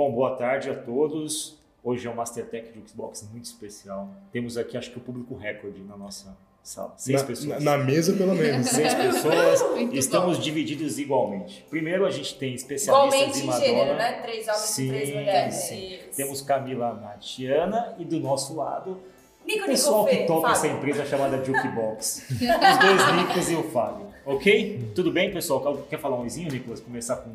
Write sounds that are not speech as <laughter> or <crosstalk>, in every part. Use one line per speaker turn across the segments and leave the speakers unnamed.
Bom, boa tarde a todos. Hoje é um Mastertech de Xbox muito especial. Temos aqui, acho que o público recorde na nossa sala. Seis
na,
pessoas.
Na, na, mesa, pelo menos. <laughs>
Seis pessoas. <laughs> Estamos bom. divididos igualmente. Primeiro, a gente tem especialistas
igualmente
em Madonna.
Gênero, né? Três homens sim, e três mulheres.
Sim. Temos Camila Natiana e do nosso lado
Nico,
o pessoal
Nico
que toca
Fábio.
essa empresa chamada Jukebox. Os dois Nicos e o Fábio. Ok? Tudo bem, pessoal? Quer falar um oizinho, Nicolas? Começar com.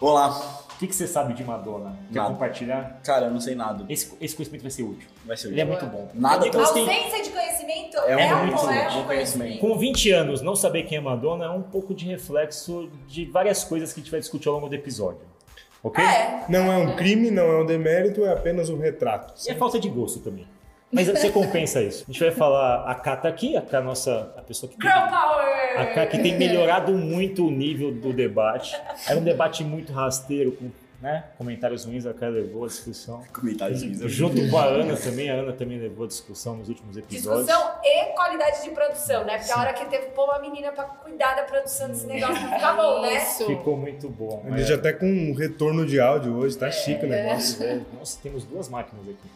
Olá.
O que, que você sabe de Madonna? Quer
Nada.
compartilhar?
Cara, eu não sei nada.
Esse, esse conhecimento vai ser útil.
Vai ser
Ele é
útil.
muito bom.
Nada
Nicolas tem-
Ausência de conhecimento
É
é,
um
um,
muito
é
bom
um
conhecimento.
Com 20 anos, não saber quem é Madonna é um pouco de reflexo de várias coisas que a gente vai discutir ao longo do episódio. Ok?
É.
Não é um crime, não é um demérito, é apenas um retrato.
E é falta de gosto também. Mas você <laughs> compensa isso. A gente vai falar, a Ká tá aqui, a Ká, nossa, a pessoa que tem,
Girl Power!
a Ká que tem melhorado muito o nível do debate. Era um debate muito rasteiro, com né, comentários ruins, a Ká levou a discussão.
Comentários ruins.
Junto com a Ana também, a Ana também levou a discussão nos últimos episódios.
Discussão e qualidade de produção, né? Porque a hora que teve que pôr uma menina pra cuidar da produção desse negócio não fica bom, né?
Isso.
Ficou muito bom.
A gente até com um retorno de áudio hoje, tá chique o negócio.
Nossa, velho, Nossa, temos duas máquinas aqui.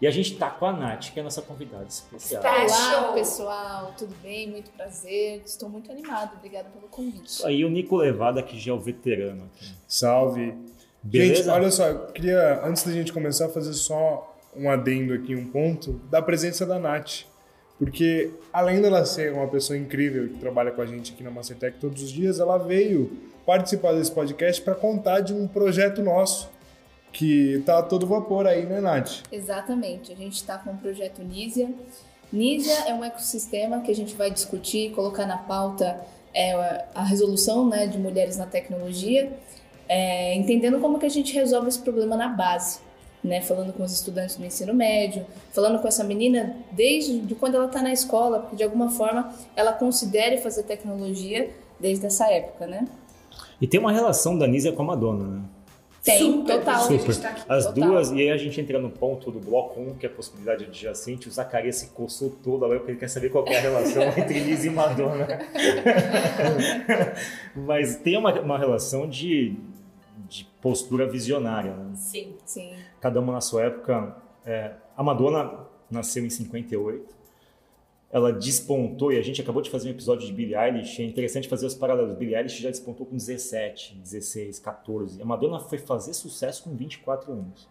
E a gente tá com a Nath, que é a nossa convidada especial.
Tá.
Olá, pessoal, tudo bem? Muito prazer. Estou muito animada. Obrigada pelo convite.
Isso aí, o Nico Levada, que já é o veterano aqui.
Salve.
Beleza?
Gente, olha só, eu queria, antes da gente começar, fazer só um adendo aqui, um ponto, da presença da Nath. Porque, além dela ser uma pessoa incrível que trabalha com a gente aqui na Mastertech todos os dias, ela veio participar desse podcast para contar de um projeto nosso, que tá a todo vapor aí, né, Nath?
Exatamente. A gente está com o projeto Nízia. Nízia é um ecossistema que a gente vai discutir, colocar na pauta é, a resolução né, de mulheres na tecnologia, é, entendendo como que a gente resolve esse problema na base. Né, falando com os estudantes do ensino médio, falando com essa menina desde de quando ela está na escola, porque de alguma forma ela considere fazer tecnologia desde essa época, né?
E tem uma relação da Nízia com a Madonna, né?
Tem,
Super,
total.
super. Tá aqui.
As
Total.
duas, e aí a gente entra no ponto do bloco 1, que é a possibilidade adjacente. O Zacarias se coçou todo agora porque ele quer saber qual é a relação <laughs> entre Liz e Madonna. <laughs> Mas tem uma, uma relação de, de postura visionária, né?
Sim.
Sim.
cada uma na sua época. É, a Madonna nasceu em 58. Ela despontou, e a gente acabou de fazer um episódio de Billie Eilish. É interessante fazer os paralelos. Billie Eilish já despontou com 17, 16, 14. A Madonna foi fazer sucesso com 24 anos.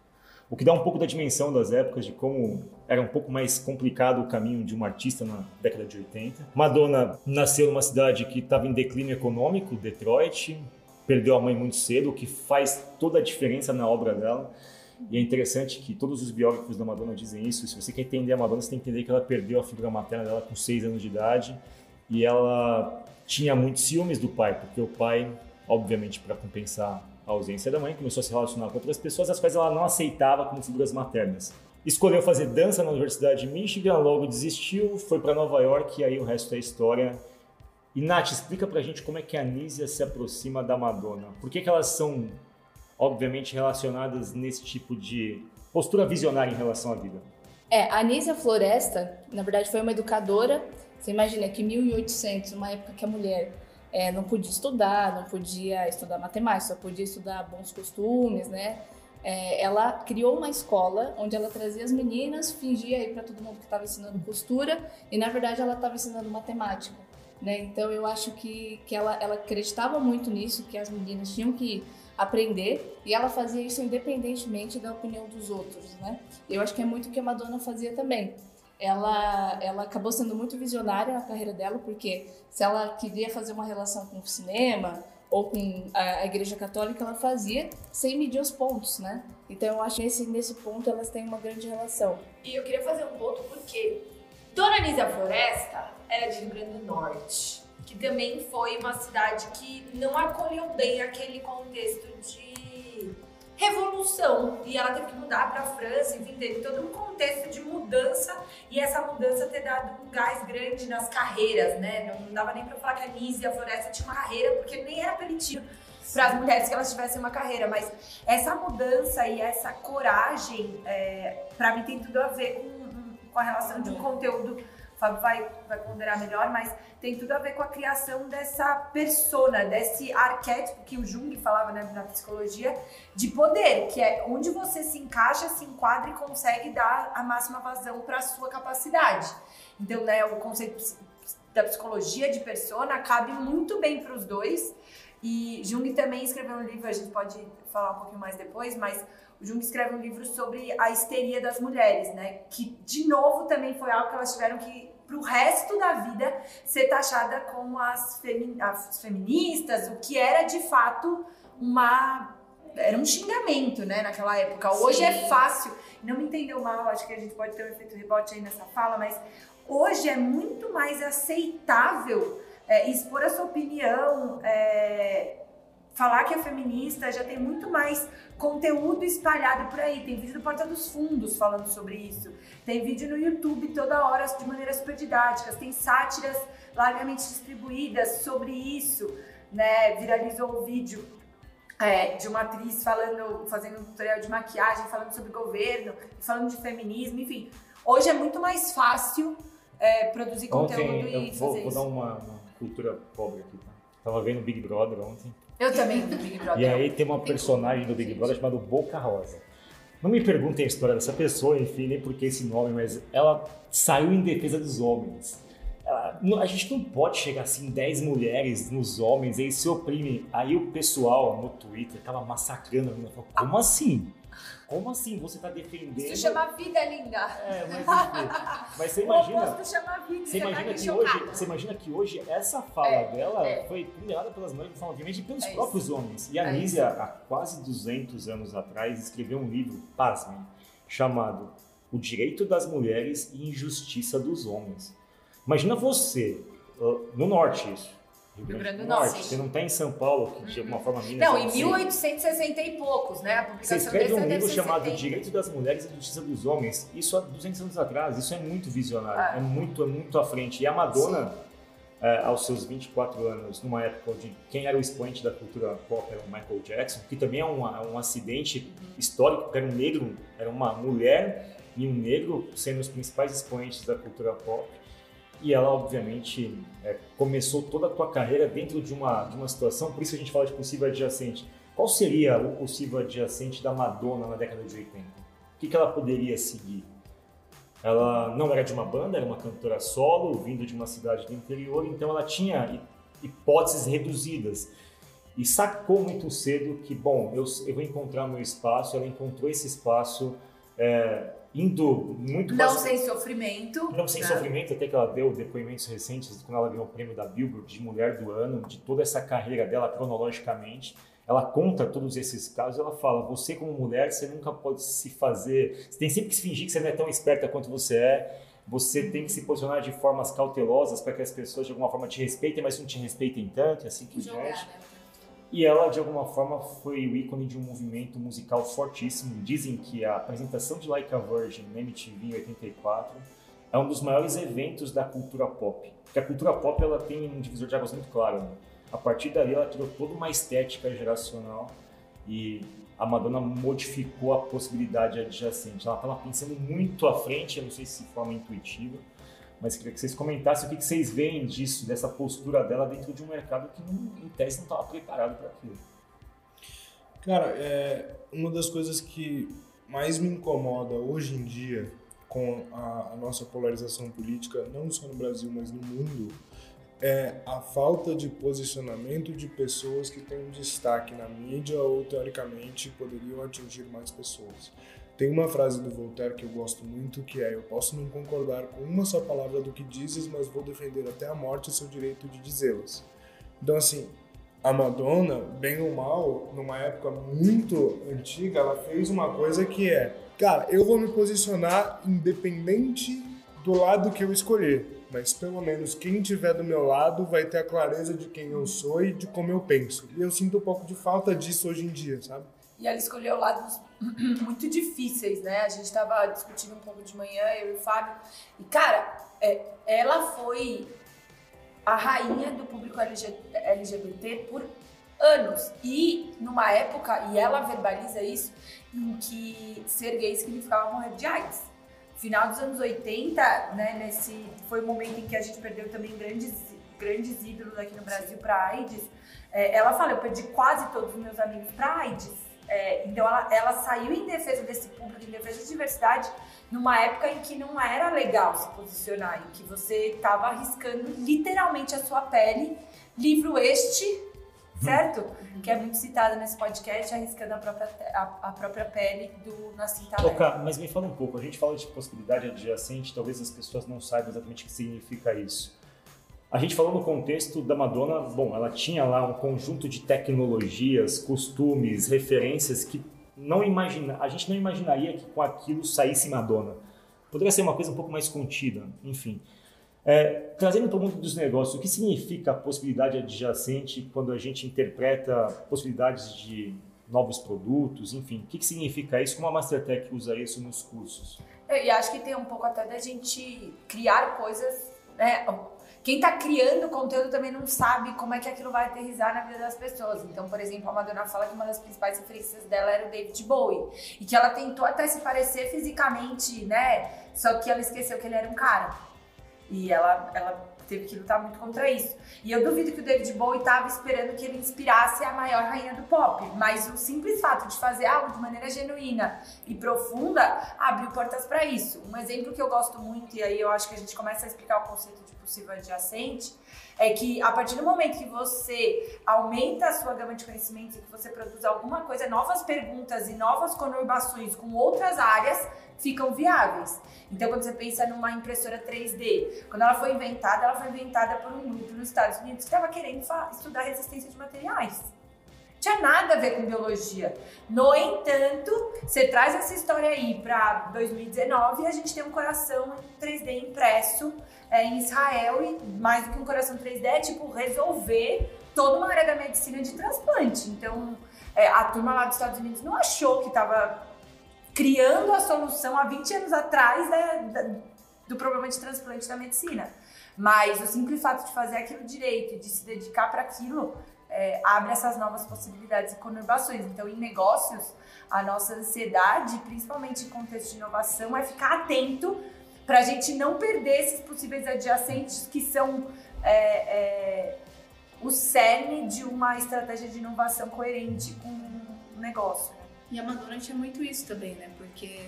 O que dá um pouco da dimensão das épocas, de como era um pouco mais complicado o caminho de uma artista na década de 80. Madonna nasceu numa cidade que estava em declínio econômico, Detroit. Perdeu a mãe muito cedo, o que faz toda a diferença na obra dela. E é interessante que todos os biógrafos da Madonna dizem isso. Se você quer entender a Madonna, você tem que entender que ela perdeu a figura materna dela com 6 anos de idade. E ela tinha muitos ciúmes do pai, porque o pai, obviamente, para compensar a ausência da mãe, começou a se relacionar com outras pessoas, as quais ela não aceitava como figuras maternas. Escolheu fazer dança na Universidade de Michigan, logo desistiu, foi para Nova York e aí o resto é história. E Nath, explica pra gente como é que a Nízia se aproxima da Madonna. Por que, que elas são obviamente relacionadas nesse tipo de postura visionária em relação à vida.
É, a Anísia Floresta, na verdade, foi uma educadora. Você imagina que 1800, uma época que a mulher é, não podia estudar, não podia estudar matemática, só podia estudar bons costumes, né? É, ela criou uma escola onde ela trazia as meninas, fingia aí para todo mundo que estava ensinando costura e na verdade ela estava ensinando matemática, né? Então eu acho que, que ela, ela acreditava muito nisso, que as meninas tinham que aprender e ela fazia isso independentemente da opinião dos outros, né? Eu acho que é muito o que a Madonna fazia também. Ela, ela acabou sendo muito visionária na carreira dela, porque se ela queria fazer uma relação com o cinema ou com a, Igreja Católica, ela fazia sem medir os pontos, né? Então eu acho que nesse, nesse ponto elas têm uma grande relação.
E eu queria fazer um ponto porque Dona Anísia Floresta era de Rio Grande do Norte, que também foi uma cidade que não acolheu bem aquele contexto de revolução. E ela teve que mudar para a França, enfim, teve todo um contexto de mudança e essa mudança ter dado um gás grande nas carreiras, né? Não dava nem para falar que a Anísia Floresta tinha uma carreira, porque nem era permitido para as mulheres que elas tivessem uma carreira, mas essa mudança e essa coragem, é, para mim, tem tudo a ver com, com a relação de um conteúdo Fábio vai, vai ponderar melhor, mas tem tudo a ver com a criação dessa persona, desse arquétipo que o Jung falava né, na psicologia, de poder, que é onde você se encaixa, se enquadra e consegue dar a máxima vazão para a sua capacidade. Então, né, o conceito da psicologia de persona cabe muito bem para os dois. E Jung também escreveu um livro, a gente pode falar um pouquinho mais depois, mas o Jung escreve um livro sobre a histeria das mulheres, né? Que, de novo, também foi algo que elas tiveram que, pro resto da vida, ser taxada como as, femi as feministas, o que era, de fato, uma... Era um xingamento, né, naquela época. Hoje
Sim.
é fácil. Não me entendeu mal, acho que a gente pode ter um efeito rebote aí nessa fala, mas hoje é muito mais aceitável é, expor a sua opinião, é, falar que é feminista, já tem muito mais conteúdo espalhado por aí. Tem vídeo do Porta dos Fundos falando sobre isso. Tem vídeo no YouTube toda hora de maneira super didáticas. Tem sátiras largamente distribuídas sobre isso. Né? Viralizou o vídeo é, de uma atriz falando, fazendo um tutorial de maquiagem, falando sobre governo, falando de feminismo, enfim. Hoje é muito mais fácil é, produzir conteúdo
Ontem,
e
eu vou,
fazer
vou
isso.
dar uma, uma cultura pobre aqui, tá? Tava vendo Big Brother ontem.
Eu também do Big Brother.
E aí tem uma personagem do Big Brother chamada Boca Rosa. Não me perguntem a história dessa pessoa, enfim, nem por que esse nome, mas ela saiu em defesa dos homens. Ela- a gente não pode chegar assim, 10 mulheres nos homens, e aí se oprime. Aí o pessoal no Twitter tava massacrando a menina. Falou, como assim? Como assim você tá defendendo...
Isso chama vida, linda.
É, mas enfim. Mas você <laughs> imagina...
chama vida.
Você
tá
imagina, que hoje, você imagina que hoje essa fala
É,
dela
é.
foi condenada pelas mães, obviamente, e pelos
É isso.
próprios homens. E a
É
Nízia, há quase 200 anos atrás, escreveu um livro, pasmem, chamado O Direito das Mulheres e Injustiça dos Homens. Imagina você, uh, no norte isso, Rio
Grande do
Norte,
Norte.
você não está em São Paulo, que de alguma forma Minas...
Não,
eu
em
sei.
1860 e poucos, né? A
Você
publicação
escreve
dessa
um livro chamado
70.
Direito das Mulheres e Justiça dos Homens. Isso há 200 anos atrás. Isso é muito visionário.
É.
É, muito, é muito à frente. E a Madonna, é, aos seus 24 anos, numa época onde quem era o expoente da cultura pop era o Michael Jackson, que também é um, é um acidente histórico, porque era um negro, era uma mulher e um negro sendo os principais expoentes da cultura pop. E ela, obviamente, é, começou toda a tua carreira dentro de uma, de uma situação, por isso a gente fala de possível adjacente. Qual seria o possível adjacente da Madonna na década de 80? O que, que ela poderia seguir? Ela não era de uma banda, era uma cantora solo, vindo de uma cidade do interior, então ela tinha hipóteses reduzidas. E sacou muito cedo que, bom, eu, eu vou encontrar meu espaço. Ela encontrou esse espaço é, indo muito
Não sem sofrimento.
não sem
né?
sofrimento, até que ela deu depoimentos recentes quando ela ganhou o prêmio da Billboard de Mulher do Ano, de toda essa carreira dela cronologicamente. Ela conta todos esses casos, ela fala: você como mulher, você nunca pode se fazer, você tem sempre que se fingir que você não é tão esperta quanto você é. Você tem que se posicionar de formas cautelosas para que as pessoas de alguma forma te respeitem, mas não te respeitem tanto, assim
Jogar,
diante. E ela, de alguma forma, foi o ícone de um movimento musical fortíssimo. Dizem que a apresentação de Like a Virgin na MTV em 84 é um dos maiores eventos da cultura pop. Porque a cultura pop ela tem um divisor de águas muito claro. né? A partir dali, ela criou toda uma estética geracional e a Madonna modificou a possibilidade adjacente. Ela estava pensando muito à frente, eu não sei se de forma intuitiva, mas queria que vocês comentassem o que vocês veem disso, dessa postura dela dentro de um mercado que, não- em tese, não estava preparado para aquilo.
Cara, é, uma das coisas que mais me incomoda hoje em dia com a, a nossa polarização política, não só no Brasil, mas no mundo, é a falta de posicionamento de pessoas que têm um destaque na mídia ou, teoricamente, poderiam atingir mais pessoas. Tem uma frase do Voltaire que eu gosto muito, que é: Eu posso não concordar com uma só palavra do que dizes, mas vou defender até a morte o seu direito de dizê-las. Então, assim, a Madonna, bem ou mal, numa época muito antiga, ela fez uma coisa que é: Cara, eu vou me posicionar independente do lado que eu escolher, mas pelo menos quem estiver do meu lado vai ter a clareza de quem eu sou e de como eu penso. E eu sinto um pouco de falta disso hoje em dia, sabe?
E ela escolheu lados <clears throat> muito difíceis, né? A gente tava discutindo um pouco de manhã, eu e o Fábio. E, cara, é, ela foi a rainha do público LG LGBT por anos. E numa época, e ela verbaliza isso, em que ser gay significava morrer de AIDS. final dos anos 80, né, nesse foi o momento em que a gente perdeu também grandes grandes ídolos aqui no Brasil para AIDS. É, ela fala, eu perdi quase todos os meus amigos para AIDS. É, então ela, ela saiu em defesa desse público, em defesa da diversidade, numa época em que não era legal se posicionar, em que você estava arriscando literalmente a sua pele. Livro este, certo?
Uhum.
Que é muito citado nesse podcast, arriscando a própria, a, a própria pele do Nassim Taleb.
Cá, mas me fala um pouco, a gente fala de possibilidade adjacente, talvez as pessoas não saibam exatamente o que significa isso. A gente falou no contexto da Madonna, bom, ela tinha lá um conjunto de tecnologias, costumes, referências que não imagina, a gente não imaginaria que com aquilo saísse Madonna. Poderia ser uma coisa um pouco mais contida, enfim. É, trazendo para o mundo dos negócios, o que significa a possibilidade adjacente quando a gente interpreta possibilidades de novos produtos, enfim, o que, que significa isso? Como a Mastertech usa isso nos cursos?
E acho que tem um pouco até da gente criar coisas, né? Quem tá criando conteúdo também não sabe como é que aquilo vai aterrizar na vida das pessoas. Então, por exemplo, a Madonna fala que uma das principais referências dela era o David Bowie. E que ela tentou até se parecer fisicamente, né? Só que ela esqueceu que ele era um cara. E ela, ela teve que lutar muito contra isso. E eu duvido que o David Bowie estava esperando que ele inspirasse a maior rainha do pop. Mas o simples fato de fazer algo de maneira genuína e profunda abriu portas para isso. Um exemplo que eu gosto muito, e aí eu acho que a gente começa a explicar o conceito de possível adjacente, é que a partir do momento que você aumenta a sua gama de conhecimentos e que você produz alguma coisa, novas perguntas e novas conurbações com outras áreas ficam viáveis. Então, quando você pensa numa impressora 3D, quando ela foi inventada, ela foi inventada por um grupo nos Estados Unidos que estava querendo estudar resistência de materiais. Tinha nada a ver com biologia. No entanto, você traz essa história aí para 2019 e a gente tem um coração 3D impresso é, em Israel e mais do que um coração 3D é tipo resolver toda uma área da medicina de transplante. Então, é, a turma lá dos Estados Unidos não achou que estava criando a solução há 20 anos atrás né, da- do problema de transplante da medicina. Mas o simples fato de fazer aquilo direito de se dedicar para aquilo é, abre essas novas possibilidades e conurbações. Então, em negócios, a nossa ansiedade, principalmente em contexto de inovação, é ficar atento para a gente não perder esses possíveis adjacentes que são é, é, o cerne de uma estratégia de inovação coerente com o negócio.
E a Madonna tinha muito isso também, né? Porque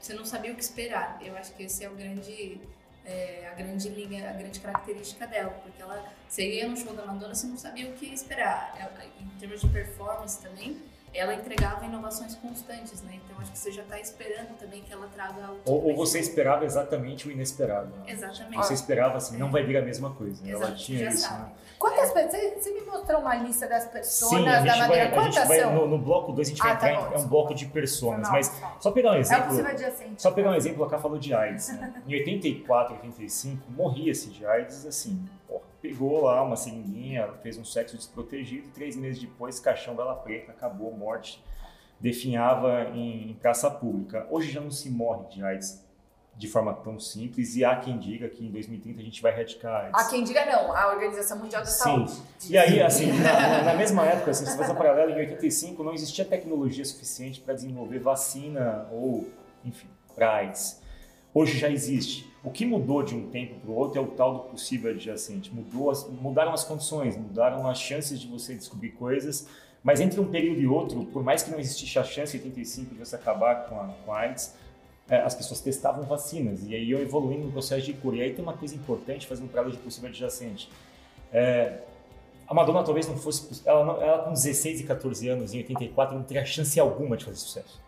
você não sabia o que esperar. Eu acho que esse é o grande, é, a grande linha, a grande característica dela, porque ela, você ia no show da Madonna, você não sabia o que esperar. Ela, em termos de performance também, ela entregava inovações constantes, né? Então acho que você já está esperando também que ela traga algo.
Ou, ou você esperava exatamente o inesperado. né?
Exatamente.
Você esperava assim, não vai vir a mesma coisa. Ela
Exato,
tinha
já
isso,
sabe.
né?
Quantas pessoas? Você, me mostrou uma lista das
Sim,
pessoas
a
da
gente vai,
madeira.
a
Quantas
gente vai
são?
no, no bloco 2 a gente vai
Ah, tá
entrar
bom,
em é um bloco de personas,
Não,
mas
não.
só pegar um
É
exemplo. Só pegar um exemplo, a Cá falou de AIDS. Né? Em 84, 85, morria-se de AIDS, assim, porra, pegou lá uma seringuinha, fez um sexo desprotegido, três meses depois, caixão dela preta, acabou, morte, definhava em, em praça pública. Hoje já não se morre de AIDS de forma tão simples, e há quem diga que em 2030 a gente vai erradicar a AIDS.
Há quem diga não, a Organização Mundial da
Sim.
Saúde.
E aí, assim, na, na mesma época, assim, se você faz um paralelo, em 85 não existia tecnologia suficiente para desenvolver vacina ou, enfim, para AIDS. Hoje já existe. O que mudou de um tempo para o outro é o tal do possível adjacente. Mudou as, mudaram as condições, mudaram as chances de você descobrir coisas, mas entre um período e outro, por mais que não existisse a chance em 85 de você acabar com a, com a AIDS, é, as pessoas testavam vacinas e aí iam evoluindo no processo de cura. E aí tem uma coisa importante, fazendo um paralelo de possível adjacente. É, a Madonna talvez não fosse. Ela, não- ela com 16 e 14 anos, em 84, não teria chance alguma de fazer sucesso.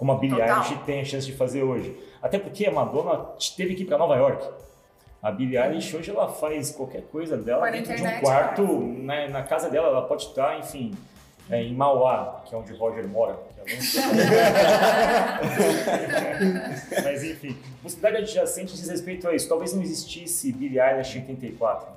Como a Billie
Total.
Eilish tem a chance de fazer hoje. Até porque a Madonna teve que ir para Nova York. A Billie Eilish hoje ela faz qualquer coisa dela dentro de um
internet,
quarto, na, na casa dela, ela pode estar, enfim, é, em Mauá, que é onde Roger mora. que é. <laughs> Mas enfim, possibilidade adjacente diz respeito a isso. Talvez não existisse Billie Eilish em 84,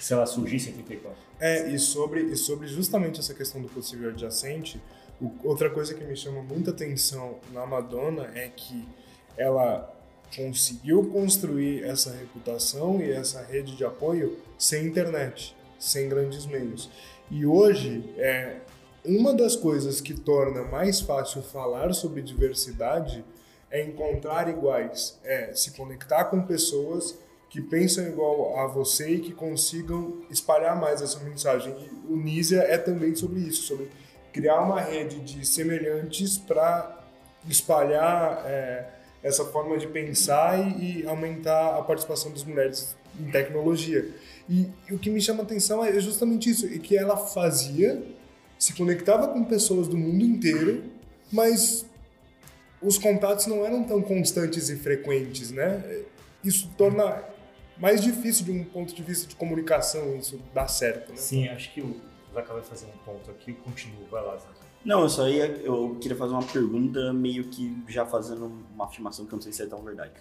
se ela surgisse em 84.
É, e sobre, e sobre justamente essa questão do possível adjacente, o- outra coisa que me chama muita atenção na Madonna é que ela conseguiu construir essa reputação e essa rede de apoio sem internet, sem grandes meios. E hoje, é, uma das coisas que torna mais fácil falar sobre diversidade é encontrar iguais, é se conectar com pessoas que pensam igual a você e que consigam espalhar mais essa mensagem. E o Nízia é também sobre isso, sobre criar uma rede de semelhantes para espalhar é, essa forma de pensar e, e aumentar a participação das mulheres em tecnologia. E, e o que me chama a atenção é justamente isso, e que ela fazia, se conectava com pessoas do mundo inteiro, mas os contatos não eram tão constantes e frequentes, né? Isso torna mais difícil de um ponto de vista de comunicação isso dar certo, né?
Sim, acho que o Zaca vai fazer um ponto aqui, continua, vai lá, Zaca.
Não, eu só ia, eu queria fazer uma pergunta meio que já fazendo uma afirmação que eu não sei se é tão verdade.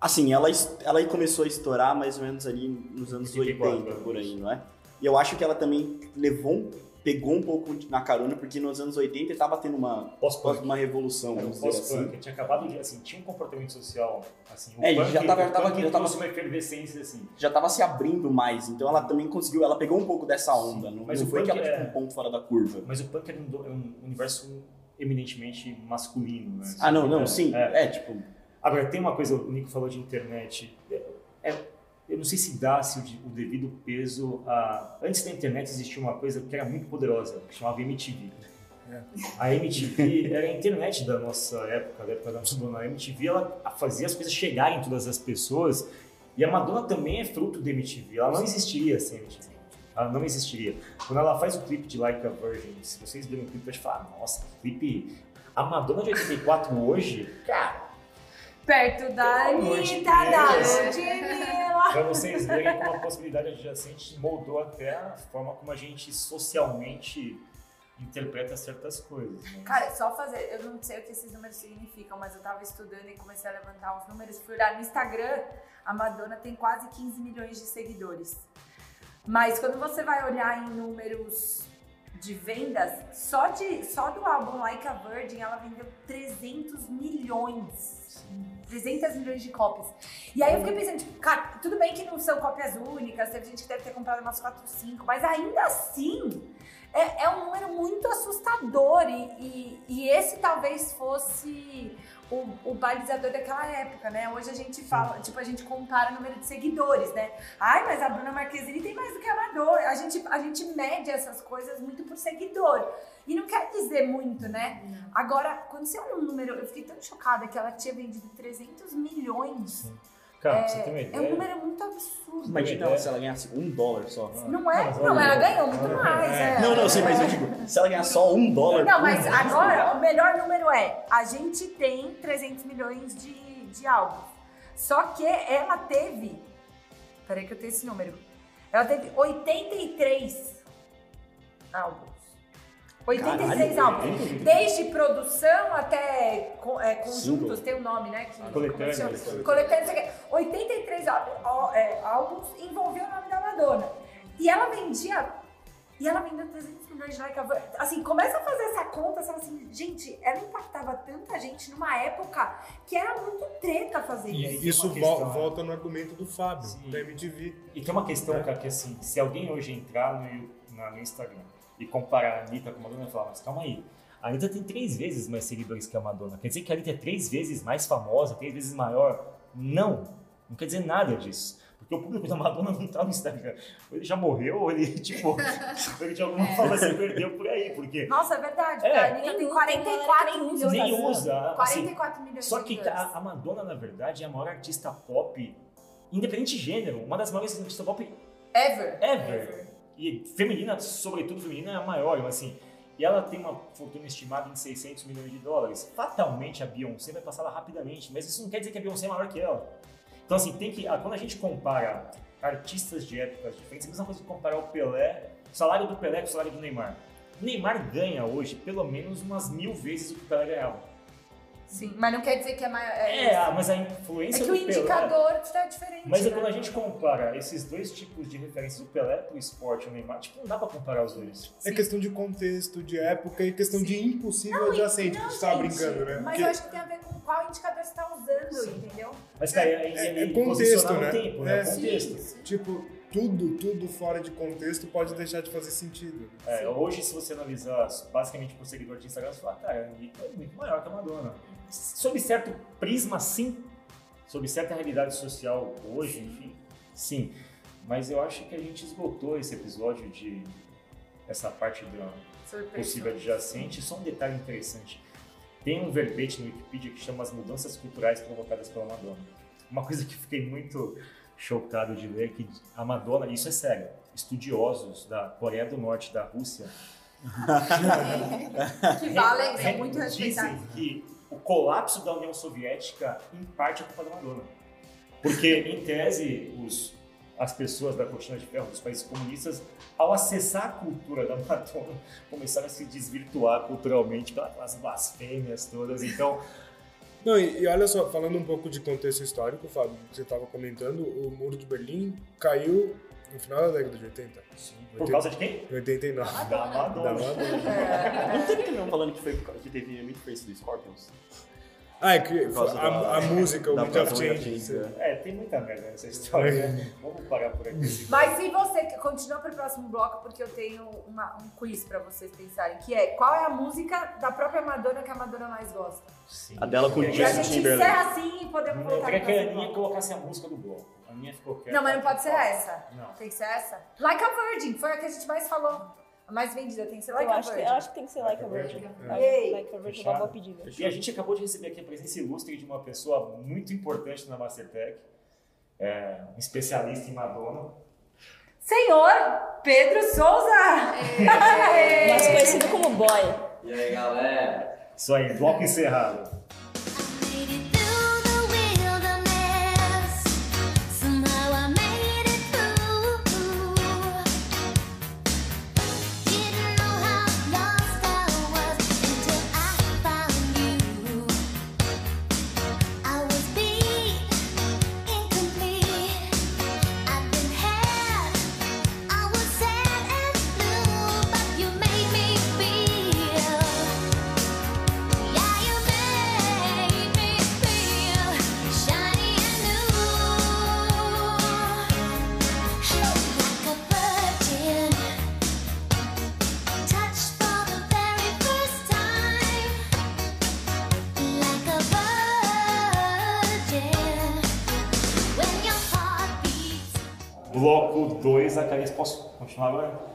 Assim, ela, ela começou a estourar mais ou menos ali nos anos
84,
80, por aí, não é? E eu acho que ela também levou, um- pegou um pouco na carona, porque nos anos 80 estava tendo uma, uma revolução,
Era um
vamos dizer
pós-punk,
assim.
tinha acabado de, assim, tinha um comportamento social, assim,
É,
punk,
já tava-
o
já tava- já tava-
uma efervescência, assim.
Já estava se abrindo mais, então ela também conseguiu, ela pegou um pouco dessa onda, não,
mas
não
o
foi que ela tipo
é-
um ponto fora da curva.
Mas o punk era um, é um universo eminentemente masculino, né?
Ah, não, não,
É,
sim,
é.
é, tipo,
Agora, tem uma coisa, o Nico falou de internet. É, é- eu não sei se dá-se o, de- o devido peso a... Antes da internet existia uma coisa que era muito poderosa, que chamava MTV. A MTV era a internet da nossa época, da época da nossa dona. A MTV, ela fazia as coisas chegarem em todas as pessoas. E a Madonna também é fruto da MTV. Ela não existiria sem a MTV. Ela não existiria. Quando ela faz o clipe de Like a Virgin, se vocês verem o clipe, vocês falam, nossa, clipe... A Madonna de 84 hoje, cara,
Perto da Anitta, da. Ludmilla.
Pra vocês verem como a possibilidade adjacente moldou até a forma como a gente socialmente interpreta certas coisas. Né?
Cara, só fazer, eu não sei o que esses números significam, mas eu tava estudando e comecei a levantar uns números. Fui olhar no Instagram, a Madonna tem quase 15 milhões de seguidores. Mas quando você vai olhar em números de vendas, só, de, só do álbum Like a Virgin, ela vendeu 300 milhões. 300 milhões de cópias. E aí eu fiquei pensando, tipo, cara, tudo bem que não são cópias únicas, teve gente que deve ter comprado umas 4, 5, mas ainda assim é, é um número muito assustador e, e, e esse talvez fosse o, o balizador daquela época, né? Hoje a gente fala, tipo, a gente compara o número de seguidores, né? Ai, mas a Bruna Marquezine tem mais do que a Madonna. A gente, a gente mede essas coisas muito por seguidor. E não quer dizer muito, né? Agora, quando você olha um número, eu fiquei tão chocada que ela tinha vendido 300 milhões.
Cara, pra você ter uma
É
ideia.
um número muito absurdo.
imagina
ideia.
se ela ganhasse um dólar só.
Não é?
Não,
Não, ela ganhou muito
olha,
mais.
é.
é.
Não, não, sim, mas eu digo, se ela ganhar só um dólar.
Não, mas
mês,
agora o melhor número é: a gente tem 300 milhões de, de álbuns. Só que ela teve. Peraí, que eu tenho esse número. Ela teve 83 álbuns. 83
Caralho,
álbuns.
83.
Desde produção até co- é, conjuntos,
Single.
tem um nome, né? Que, é o quê. 83 álbum- ó, é, álbuns envolviam o nome da Madonna. E ela vendia. E ela vendeu 300 milhões de like a Virgin. Assim, começa a fazer essa conta, você fala assim, gente, ela impactava tanta gente numa época que era muito treta fazer
E
isso.
Isso vo-
questão, né?
volta no argumento do Fábio,
Sim.
da MTV.
E tem uma questão, cara, que assim, se alguém hoje entrar no, na- no Instagram e comparar a Anitta com a Madonna, vai falar, mas calma aí, a Anitta tem três vezes mais seguidores que a Madonna. Quer dizer que a Anitta é três vezes mais famosa, três vezes maior? Não, não quer dizer nada disso. Porque o público da Madonna não tá no Instagram. Ou ele já morreu, ou ele, <laughs> tipo, ele de alguma forma se perdeu por aí. Porque
Nossa, é verdade.
É.
A Anitta
Nem
tem
usa,
44
tem galera que
milhões.
nem
nem
usa.
usa. Assim,
44 milhões
Só que a, a Madonna, na verdade, é a maior artista pop, independente de gênero, uma das maiores artistas pop
Ever.
ever. E feminina, sobretudo feminina, é a maior, assim. E ela tem uma fortuna estimada em 600 milhões de dólares. Fatalmente a Beyoncé vai passar ela rapidamente, mas isso não quer dizer que a Beyoncé é maior que ela. Então, assim, tem que. ah, Quando a gente compara artistas de épocas diferentes, é a mesma coisa que comparar o Pelé, o salário do Pelé com o salário do Neymar. O Neymar ganha hoje pelo menos umas mil vezes o que o Pelé ganhava.
Sim, mas não quer dizer que é maior.
É, ah, mas a
É
influência
que o indicador está diferente.
Mas é
né?
quando a gente compara esses dois tipos de referências, o Pelé pro esporte e o Neymar, tipo, não dá pra comparar os dois.
É questão de contexto, de época e questão de impossível
Não, e-
adjacente
não,
que você tava
gente,
brincando, né?
Mas
Porque
eu acho que tem a ver com qual indicador você está usando,
Sim.
entendeu?
Mas, cara, é,
é-
é,
é
é
contexto, né?
tempo, né?
É.
Contexto.
Tipo, tudo, tudo fora de contexto pode deixar de fazer sentido.
É, hoje, se você analisar basicamente por seguidor de Instagram, você fala, cara, a Anitta é muito maior que a Madonna. Sob certo prisma, sim. Sob certa realidade social hoje, enfim, sim. Mas eu acho que a gente esgotou esse episódio de essa parte da possível adjacente. Só um detalhe interessante. Tem um verbete no Wikipedia que chama as mudanças culturais provocadas pela Madonna. Uma coisa que fiquei muito chocado de ler é que a Madonna, isso é sério, estudiosos da Coreia do Norte, da Rússia, <laughs>
que valem, são muito
dizem
respeitados.
que o colapso da União Soviética, em parte, é culpa da Madonna. Porque, em tese, os, as pessoas da cortina de ferro dos países comunistas, ao acessar a cultura da Madonna, começaram a se desvirtuar culturalmente pelas blasfêmias todas. Então,
Não, e, e olha só, falando um pouco de contexto histórico, Fábio, que você estava comentando, o Muro de Berlim caiu no final da década de 80. <laughs>
por causa de quem?
Em 89.
Da
Da
Madonna.
Madonna.
Não teve caminhão falando que, foi, que teve influência do Scorpions?
Ah, é que a,
da-
a música, o Wind of Change.
Change,
É, tem muita merda nessa história, né? Vamos parar por aqui.
Mas se você continua para o próximo bloco, porque eu tenho uma- um quiz para vocês pensarem, que é qual é a música da própria Madonna que a Madonna mais gosta?
Sim.
A dela com o
Eu
E a
queria-
Justin
gente
Timberlake.
encerra assim e podemos
Eu
voltar
queria
pro
que a Aninha colocasse a música do bloco. A minha ficou quieta.
Não, mas não pode ser essa.
Não.
Tem que ser essa? Like a Virgin, foi a que a gente mais falou. A mais vendida tem que ser Like
eu,
a
acho que,
Virgin.
eu acho que tem que ser Like a Virgin.
Yay.
Like a Virgin é uma boa pedida.
E a gente acabou de receber aqui a presença ilustre de uma pessoa muito importante na Mastertech, é, um especialista em Madonna.
Senhor Pedro Souza!
Mais conhecido como Boy.
E aí, galera?
Isso aí, bloco encerrado. Agora?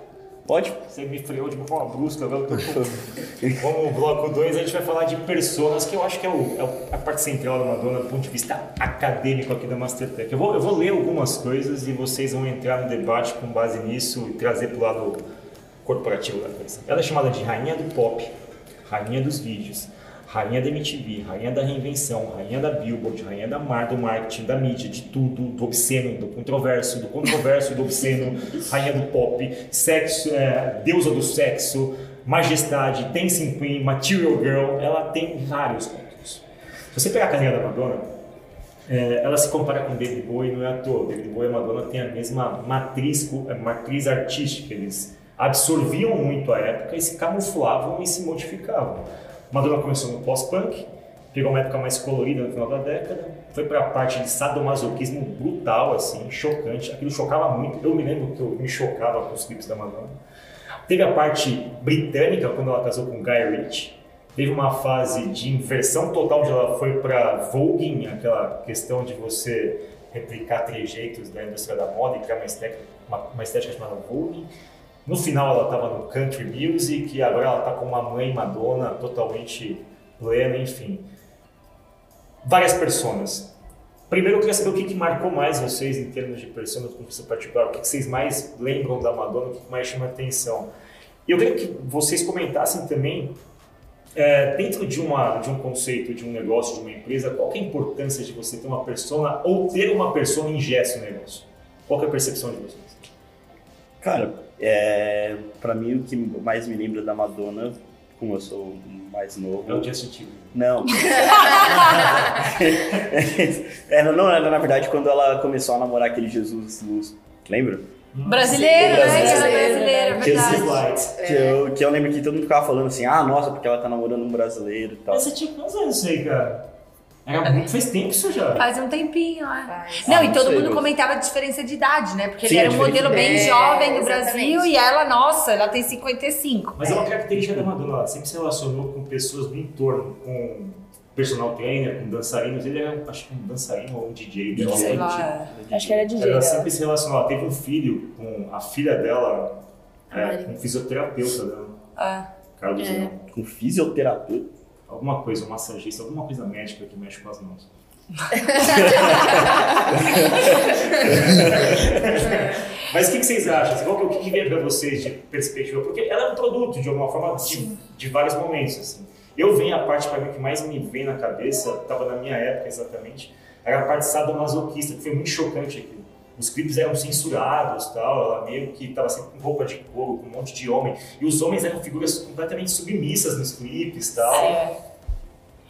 Pode?
Você me freou de uma forma brusca, agora eu tô com... <laughs> Como bloco 2, a gente vai falar de personas, que eu acho que é, o- é o- a parte central da Madonna do ponto de vista acadêmico aqui da Mastertech. Eu vou, eu vou ler algumas coisas e vocês vão entrar no debate com base nisso e trazer para o lado corporativo da coisa. Ela é chamada de rainha do pop, rainha dos vídeos, rainha da MTV, rainha da reinvenção, rainha da Billboard, rainha da mar, do marketing, da mídia, de tudo, do obsceno, do controverso, do controverso do obsceno, <laughs> rainha do pop, sexo, é, deusa do sexo, majestade, dancing queen, material girl, ela tem vários pontos. Se você pegar a carreira da Madonna, é, ela se compara com David Bowie, não é à toa. David Bowie e Madonna têm a mesma matriz, é, matriz artística. Eles absorviam muito a época e se camuflavam e se modificavam. Madonna começou no pós-punk, pegou uma época mais colorida no final da década, foi para a parte de sadomasoquismo brutal, assim, chocante. Aquilo chocava muito. Eu me lembro que eu me chocava com os clipes da Madonna. Teve a parte britânica, quando ela casou com Guy Ritchie. Teve uma fase de inversão total, onde ela foi para voguing, aquela questão de você replicar trejeitos da indústria da moda e criar uma estética, uma, uma estética chamada voguing. No final ela estava no country music e agora ela está com uma mãe Madonna totalmente plena, enfim. Várias personas. Primeiro eu queria saber o que, que marcou mais vocês em termos de ponto de vista particular, o que, que vocês mais lembram da Madonna, o que, que mais chama atenção. E eu queria que vocês comentassem também, é, dentro de, uma, de um conceito, de um negócio, de uma empresa, qual é a importância de você ter uma persona ou ter uma persona em gesto no negócio? Qual é a percepção de vocês?
Cara, é, pra mim o que mais me lembra da Madonna, como eu sou mais novo.
É o Justin Timberlake.
Não. <laughs> é, não, não, era na verdade quando ela começou a namorar aquele Jesus Luz. Lembra?
Brasileiro, né?
Brasileiro.
Ela é brasileira, é
Jesus
verdade.
Light.
Que, eu, que eu lembro que todo mundo ficava falando assim, ah, nossa, porque ela tá namorando um brasileiro e tal.
Você tinha quantos anos isso aí, cara? Era muito, faz tempo isso já.
Faz um tempinho, é.
Faz.
Não,
Ah,
e todo mundo comentava a diferença de idade, né? Porque
Sim,
ele era um modelo
diferença-
bem
É,
jovem do
exatamente.
Brasil e ela, nossa, ela tem 55.
Mas é uma característica da Madonna, ela sempre se relacionou com pessoas do entorno, com personal trainer, com dançarinos. Ele era, acho que um dançarino ou um DJ.
Sei
do
lá.
Acho que era. DJ.
Ela
dela.
sempre se relacionou. Ela teve um filho com a filha dela, é,
Mari.
um fisioterapeuta dela.
Ah.
Carlos
É.
Com fisioterapeuta.
Alguma coisa, um massagista, alguma coisa médica que mexe com as mãos. <laughs> Mas o que, que vocês acham? Qual que, é o que, que vem para vocês de perspectiva? Porque ela é um produto, de alguma forma, de, de vários momentos. Assim. Eu venho, a parte para mim que mais me vem na cabeça, estava na minha época exatamente, era a parte sadomasoquista, que foi muito chocante aqui. Os clipes eram censurados, tal, ela meio que estava sempre com roupa de couro, com um monte de homem. E os homens eram figuras completamente submissas nos clipes, tal.
É.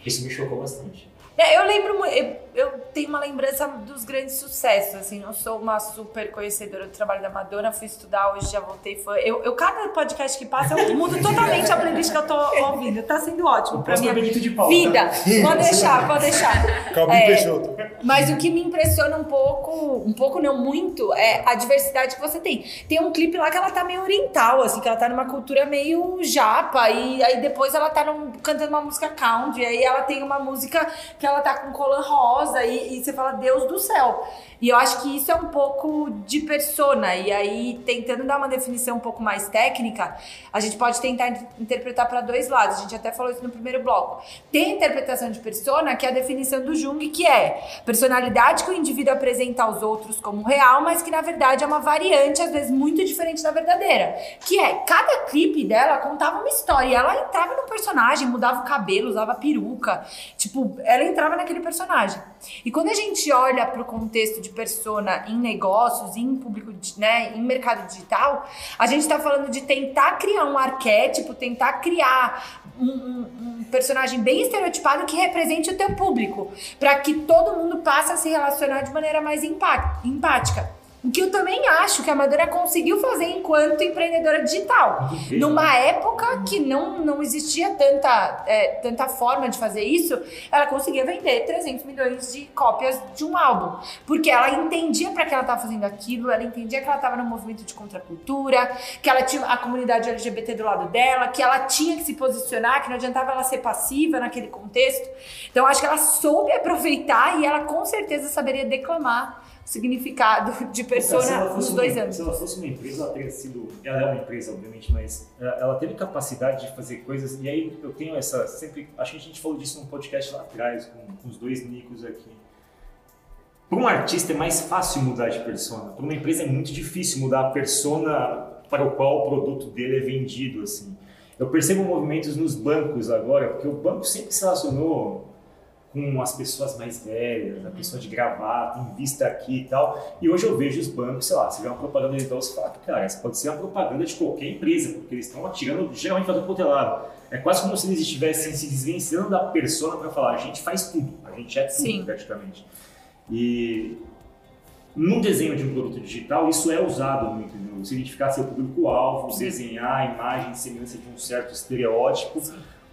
Isso me chocou bastante.
É, Eu lembro, eu, eu tenho uma lembrança dos grandes sucessos, assim, não sou uma super conhecedora do trabalho da Madonna, fui estudar hoje, já voltei, foi, eu, eu cada podcast que passa, eu mudo totalmente a playlist que eu tô ouvindo, tá sendo ótimo pra minha
é de Paula.
vida, pode deixar, pode deixar.
Calvin
É.
Peixoto.
Mas o que me impressiona um pouco, um pouco não muito, é a diversidade que você tem. Tem um clipe lá que ela tá meio oriental, assim, que ela tá numa cultura meio japa, e aí depois ela tá num- cantando uma música country, e aí ela tem uma música que ela tá com colã rosa, e, e você fala, Deus do céu. E eu acho que isso é um pouco de persona, e aí tentando dar uma definição um pouco mais técnica, a gente pode tentar in- interpretar para dois lados. A gente até falou isso no primeiro bloco. Tem a interpretação de persona, que é a definição do Jung, que é personalidade que o indivíduo apresenta aos outros como real, mas que na verdade é uma variante, às vezes muito diferente da verdadeira. Que é, cada clipe dela contava uma história. e Ela entrava no personagem, mudava o cabelo, usava peruca. Tipo, ela entrava naquele personagem. E quando a gente olha para o contexto de persona em negócios, em público, né, em mercado digital, a gente está falando de tentar criar um arquétipo, tentar criar um, um- um personagem bem estereotipado que represente o teu público, para que todo mundo passe a se relacionar de maneira mais empá- empática. O que eu também acho que a Madonna conseguiu fazer enquanto empreendedora digital. Numa época que não, não existia tanta, é, tanta forma de fazer isso, ela conseguia vender 300 milhões de cópias de um álbum. Porque ela entendia para que ela estava fazendo aquilo, ela entendia que ela estava num movimento de contracultura, que ela tinha a comunidade LGBT do lado dela, que ela tinha que se posicionar, que não adiantava ela ser passiva naquele contexto. Então acho que ela soube aproveitar e ela com certeza saberia declamar significado de
Se
persona nos dois
uma,
anos.
Se ela fosse uma empresa, ela teria sido. Ela é uma empresa, obviamente, mas ela teve capacidade de fazer coisas. E aí eu tenho essa. Sempre. Acho que a gente falou disso num podcast lá atrás, com, com os dois Nicos aqui. Para um artista é mais fácil mudar de persona. Para uma empresa é muito difícil mudar a persona para o qual o produto dele é vendido. assim. Eu percebo movimentos nos bancos agora, porque o banco sempre se relacionou com as pessoas mais velhas, a pessoa de gravata, invista aqui e tal. E hoje eu vejo os bancos, sei lá, você vê uma propaganda de Itaú, você fala, cara, essa pode ser uma propaganda de qualquer empresa, porque eles estão atirando geralmente para todo lado. É quase como se eles estivessem se desvencilhando da persona para falar, a gente faz tudo, a gente é tudo
Sim.
praticamente. E no desenho de um produto digital, isso é usado muito, né? você identificar seu público-alvo, desenhar a imagem semelhança de um certo estereótipo,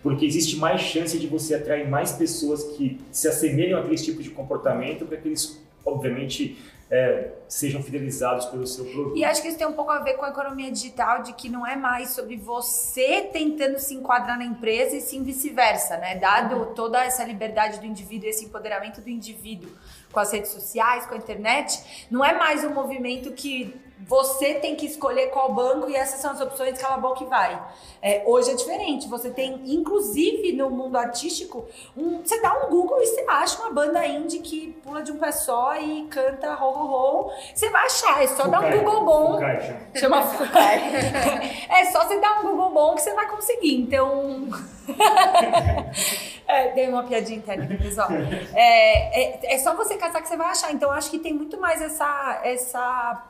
porque existe mais chance de você atrair mais pessoas que se assemelham àquele tipo de comportamento para que eles, obviamente, é, sejam fidelizados pelo seu produto.
E acho que isso tem um pouco a ver com a economia digital, de que não é mais sobre você tentando se enquadrar na empresa e sim vice-versa, né? Dado toda essa liberdade do indivíduo, esse empoderamento do indivíduo com as redes sociais, com a internet, não é mais um movimento que você tem que escolher qual banco e essas são as opções, cala a boca e vai. É, hoje é diferente, você tem, inclusive no mundo artístico, um- você dá um Google e você acha uma banda indie que pula de um pé só e canta ho ho ho. Você vai achar, é só dar um. Google bom.
Fukai, chama. <laughs>
Fukai. é só você dar um Google bom que você vai conseguir. Então. <laughs> é, dei uma piadinha interna aqui, pessoal. É, é, é só você que você vai achar. Então, acho que tem muito mais essa, essa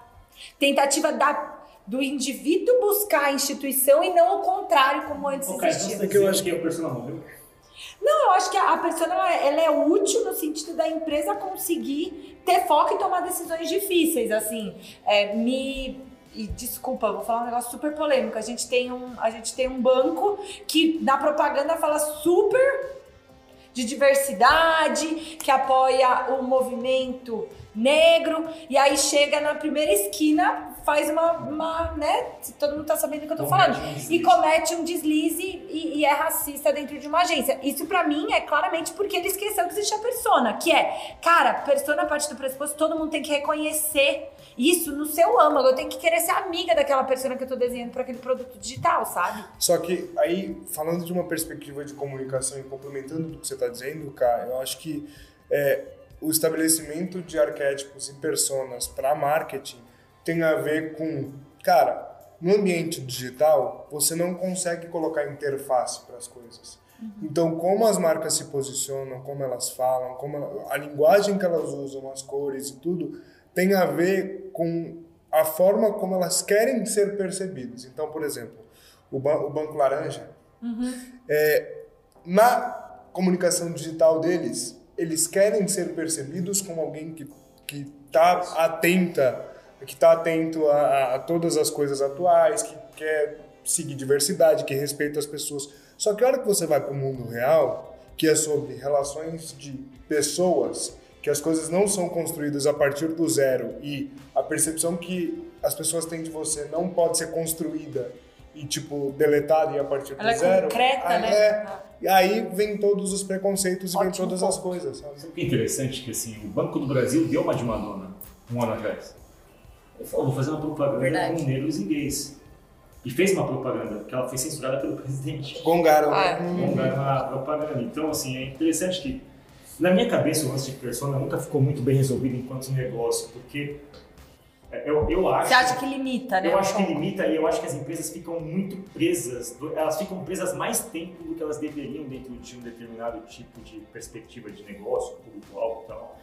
tentativa da, do indivíduo buscar a instituição e não o contrário, como antes
Fukai, então
existia.
que eu acho
que a persona morreu.
Não, eu acho que a a pessoa ela, é útil no sentido da empresa conseguir ter foco e tomar decisões difíceis, assim. É, me e desculpa, vou falar um negócio super polêmico. A gente tem um, a gente tem um banco que na propaganda fala super de diversidade, que apoia o movimento negro, e aí chega na primeira esquina, faz uma, uma né? Todo mundo tá sabendo do que eu tô
Comete
falando.
um
E comete um deslize e, e é racista dentro de uma agência. Isso pra mim é claramente porque ele esqueceu que existe a persona, que é, cara, persona parte do pressuposto, todo mundo tem que reconhecer isso no seu âmago. Eu tenho que querer ser amiga daquela persona que eu tô desenhando pra aquele produto digital, sabe?
Só que aí, falando de uma perspectiva de comunicação e complementando do que você está dizendo, cara, eu acho que é, o estabelecimento de arquétipos e personas para marketing tem a ver com, cara, no ambiente digital você não consegue colocar interface para as coisas. Então, como as marcas se posicionam, como elas falam, como ela- a linguagem que elas usam, as cores e tudo, tem a ver com a forma como elas querem ser percebidas. Então, por exemplo, o, Ba- o Banco Laranja, é, na comunicação digital deles, eles querem ser percebidos como alguém que que está atenta, que está atento a, a- a todas as coisas atuais, que quer seguir diversidade, que respeita as pessoas. Só que a hora que você vai para o mundo real, que é sobre relações de pessoas, que as coisas não são construídas a partir do zero e a percepção que as pessoas têm de você não pode ser construída e tipo deletada e a partir
Ela
do
é
zero.
concreta,
aí,
né?
é, e aí vem todos os preconceitos e vem todas as
ponto.
coisas, sabe?
Sabe o que é interessante? Que assim, o Banco do Brasil deu uma de Madonna um ano atrás. Ele falou, vou fazer uma propaganda
Verdade.
com negros e gays. E fez uma propaganda, que ela foi censurada pelo <laughs> presidente.
Gongaram.
Ah,
né?
Gongaram a propaganda. Então, assim, é interessante que, na minha cabeça, o lance de persona nunca ficou muito bem resolvido enquanto negócio, porque é, eu, eu acho...
Você acha que limita, né?
Eu acho que limita e eu acho que as empresas ficam muito presas, elas ficam presas mais tempo do que elas deveriam dentro de um determinado tipo de perspectiva de negócio, público-alvo e tal.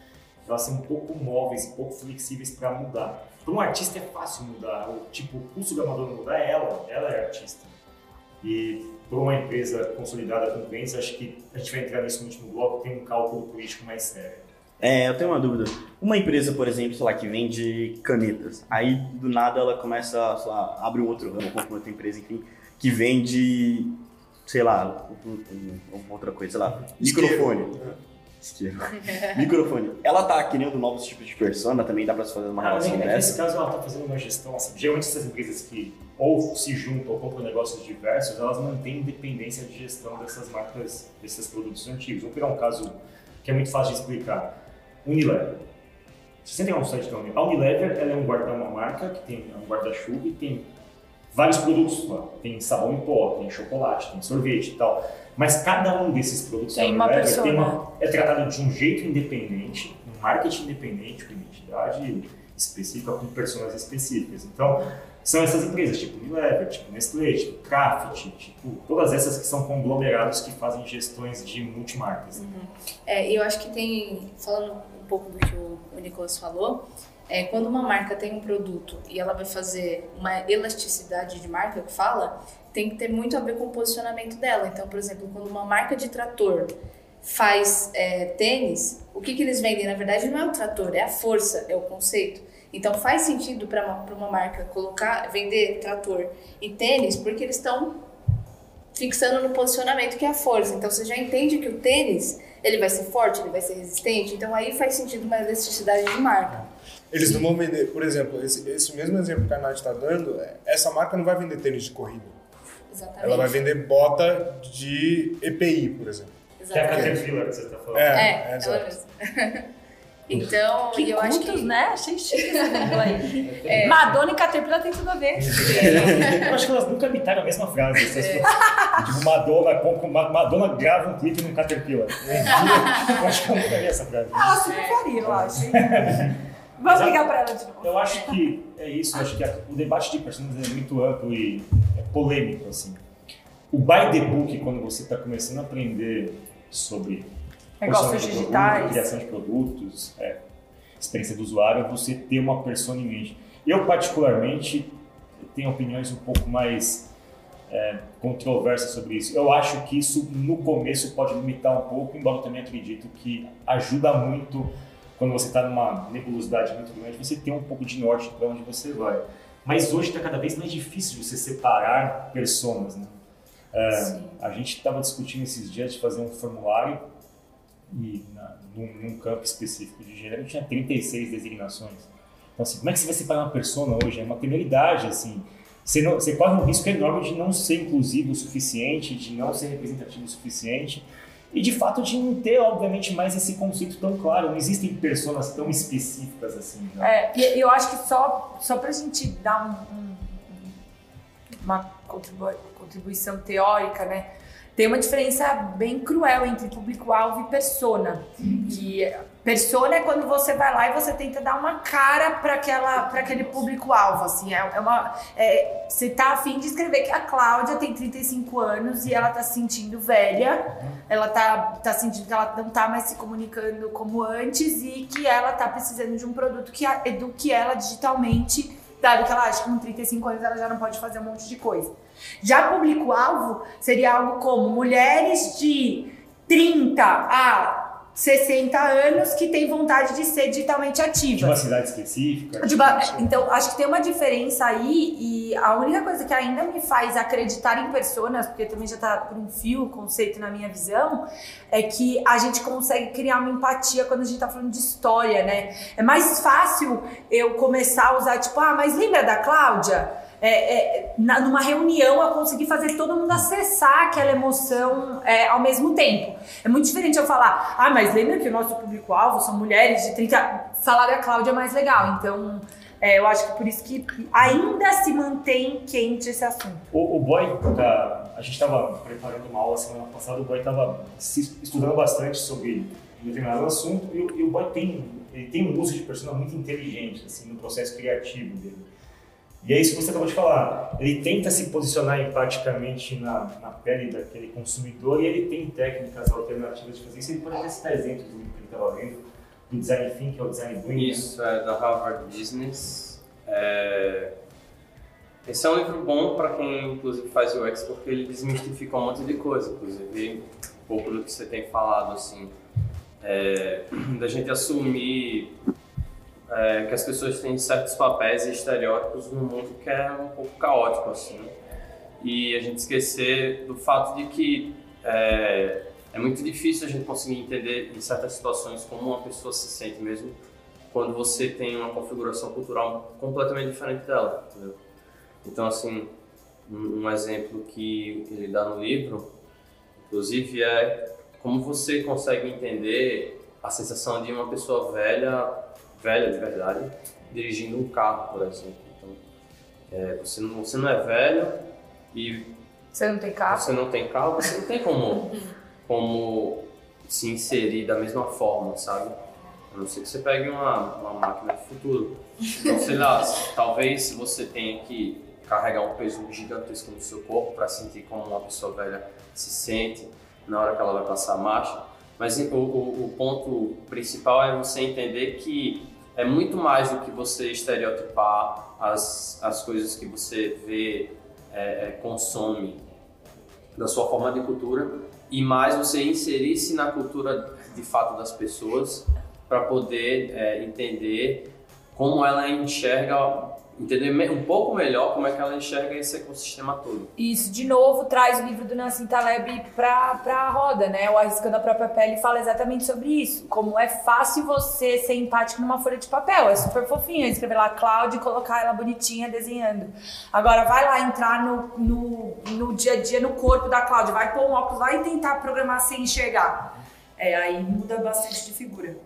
Elas são um pouco móveis, um pouco flexíveis para mudar. Para um artista é fácil mudar, o tipo, o pulso da Madonna mudar é ela, ela é artista. E para uma empresa consolidada com clientes, acho que a gente vai entrar nisso no último bloco, tem um cálculo político mais sério.
É, eu tenho uma dúvida. Uma empresa, por exemplo, sei lá, que vende canetas. Aí, do nada, ela começa, sei lá, abre um outro ramo, compra uma outra empresa, enfim, que vende, sei lá, outra coisa, sei lá, microfone. <laughs> Microfone. Ela tá criando novos tipos de persona, também dá pra se fazer uma
Ah,
relação
nesse
dessa.
caso, ela está fazendo uma gestão assim. Geralmente, essas empresas que ou se juntam ou compram negócios diversos, elas mantêm independência de gestão dessas marcas, desses produtos antigos. Vou pegar um caso que é muito fácil de explicar: Unilever. Se você tem um site da Unilever, a Unilever ela é um guarda, uma marca que tem um guarda-chuva e tem vários produtos. Tem sabão em pó, tem chocolate, tem sorvete e tal. Mas cada um desses produtos
Tem uma
Unilever tem uma, é tratado de um jeito independente, um marketing independente, com identidade específica, com personas específicas. Então, são essas empresas, tipo Unilever, tipo Nestlé, tipo Kraft, tipo, todas essas que são conglomerados que fazem gestões de multimarcas.
É, eu acho que tem, falando um pouco do que o Nicolas falou, é, quando uma marca tem um produto e ela vai fazer uma elasticidade de marca que fala, tem que ter muito a ver com o posicionamento dela. Então, por exemplo, quando uma marca de trator faz é, tênis, o que, que eles vendem? Na verdade, não é o trator, é a força, é o conceito. Então, faz sentido para uma, uma marca colocar, vender trator e tênis, porque eles estão fixando no posicionamento que é a força. Então você já entende que o tênis ele vai ser forte, ele vai ser resistente. Então aí faz sentido uma elasticidade de marca.
Eles não vão vender, por exemplo, esse, esse mesmo exemplo que a Nath está dando, é, essa marca não vai vender tênis de corrida.
Exatamente.
Ela vai vender bota de EPI, por exemplo.
Que é a
Exatamente.
Caterpillar que você está falando.
É,
É,
é,
ela
exato. <laughs>
então,
Que
eu acho
cultos,
que
né? Achei chique esse aí. Madonna e Caterpillar tem tudo a ver.
Eu acho que elas nunca imitaram a mesma frase. Essas coisas. Tipo, Madonna, Madonna grava um clipe no Caterpillar. <laughs> Eu acho que eu nunca vi essa frase.
Ah, super faria, eu acho. <laughs> Vamos ligar pra ela de novo.
Eu acho que é isso. Eu acho que o debate de personagens é muito amplo e é polêmico, assim. O by the book, quando você está começando a aprender sobre
Negócios digitais.
produto, criação de produtos, é, experiência do usuário, você ter uma persona em mente. Eu, particularmente, tenho opiniões um pouco mais é, controversas sobre isso. Eu acho que isso, no começo, pode limitar um pouco, embora eu também acredito que ajuda muito quando você está numa nebulosidade muito grande, você ter um pouco de norte para onde você vai. Mas hoje está cada vez mais difícil de você separar personas, né? É, a gente estava discutindo esses dias de fazer um formulário e na, num, num campo específico de gênero tinha 36 designações. Então, assim, como é que você vai separar uma persona hoje? É uma temeridade, assim. Você, não, você corre um risco enorme de não ser inclusivo o suficiente, de não ser representativo o suficiente e, de fato, de não ter, obviamente, mais esse conceito tão claro. Não existem personas tão específicas assim. Né?
É, e eu acho que só, só pra gente dar um- um- uma contribu- contribuição teórica, né? Tem uma diferença bem cruel entre público-alvo e persona. Que persona é quando você vai lá e você tenta dar uma cara para para aquele público-alvo, assim, é, é uma é, você tá afim de escrever que a Cláudia tem 35 anos e ela tá se sentindo velha, ela tá, tá sentindo que ela não tá mais se comunicando como antes e que ela tá precisando de um produto que eduque ela digitalmente, dado que ela acha que com 35 anos ela já não pode fazer um monte de coisa. Já público-alvo seria algo como mulheres de 30 a 60 anos que têm vontade de ser digitalmente
De uma
ativas.
cidade específica.
Ba- Então, acho que tem uma diferença aí e a única coisa que ainda me faz acreditar em personas, porque também já tá por um fio o conceito na minha visão, é que a gente consegue criar uma empatia quando a gente tá falando de história, né? É mais fácil eu começar a usar, tipo, ah, mas lembra da Cláudia? É, é, na- numa reunião eu consegui fazer todo mundo acessar aquela emoção é, ao mesmo tempo. É muito diferente eu falar, ah, mas lembra que o nosso público-alvo são mulheres de 30. Falar da Cláudia é mais legal. Então, é, eu acho que por isso que ainda se mantém quente esse assunto.
O, o Boy, tá, a gente estava preparando uma aula semana passada, o Boy estava estudando bastante sobre um determinado assunto e, e o Boy tem, ele tem um uso de persona muito inteligente assim, no processo criativo dele. E é isso que você acabou de falar. Ele tenta se posicionar empaticamente na, na pele daquele consumidor e ele tem técnicas alternativas de fazer isso. Ele pode até citar exemplos do livro que ele estava lendo, do Design Thinking, é o Design Doing.
Isso, é da Harvard Business. É... Esse é um livro bom para quem, inclusive, faz UX, porque ele desmistifica um monte de coisa. Inclusive, um pouco do que você tem falado, assim, é, <clears throat> da gente assumir é, que as pessoas têm certos papéis e estereótipos num mundo que é um pouco caótico, assim. E a gente esquecer do fato de que é, é muito difícil a gente conseguir entender em certas situações como uma pessoa se sente mesmo quando você tem uma configuração cultural completamente diferente dela, entendeu? Então, assim, um, um exemplo que ele dá no livro, inclusive, é como você consegue entender a sensação de uma pessoa velha, velha de verdade, dirigindo um carro, por exemplo. Então, é, você, não, você não é velho e
Você não tem carro?
você não tem carro, você não tem como, <laughs> como se inserir da mesma forma, sabe? A não ser que você pegue uma, uma máquina do futuro. Então, sei lá, <laughs> talvez você tenha que carregar um peso gigantesco no seu corpo para sentir como uma pessoa velha se sente na hora que ela vai passar a marcha. Mas o, o, o ponto principal é você entender que é muito mais do que você estereotipar as, as coisas que você vê, é, é, consome da sua forma de cultura e mais você inserir-se na cultura de fato das pessoas para poder é, entender como ela enxerga, entender um pouco melhor como é que ela enxerga esse ecossistema todo.
Isso, de novo, traz o livro do Nassim Taleb pra, pra roda, né? O Arriscando a Própria Pele fala exatamente sobre isso. Como é fácil você ser empático numa folha de papel. É super fofinho escrever lá Cláudia e colocar ela bonitinha desenhando. Agora, vai lá entrar no, no, no dia a dia, no corpo da Cláudia. Vai pôr um óculos, vai tentar programar sem enxergar. É, aí muda bastante de figura.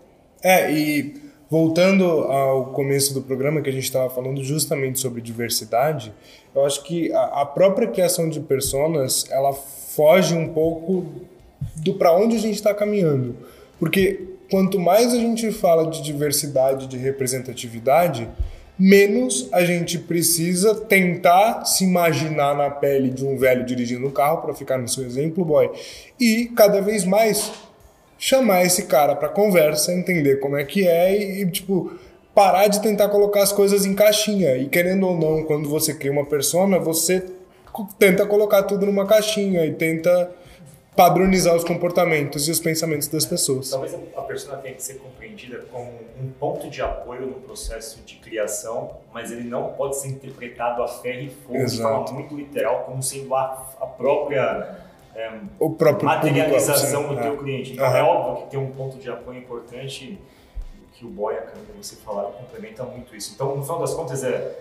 É, e voltando ao começo do programa que a gente estava falando justamente sobre diversidade, eu acho que a, a própria criação de personas, ela foge um pouco do para onde a gente está caminhando. Porque quanto mais a gente fala de diversidade, de representatividade, menos a gente precisa tentar se imaginar na pele de um velho dirigindo um carro, para ficar no seu exemplo, boy, e cada vez mais chamar esse cara para conversa, entender como é que é e, tipo parar de tentar colocar as coisas em caixinha. E querendo ou não, quando você cria uma persona, você tenta colocar tudo numa caixinha e tenta padronizar os comportamentos e os pensamentos das pessoas.
Talvez a persona tenha que ser compreendida como um ponto de apoio no processo de criação, mas ele não pode ser interpretado a ferro e fogo de forma muito literal, como sendo a, a própria
o próprio
materialização
público,
do teu
é.
cliente. Então é óbvio que tem um ponto de apoio importante que o Boy e a Câmara, você falaram, complementam muito isso. Então, no final das contas, é,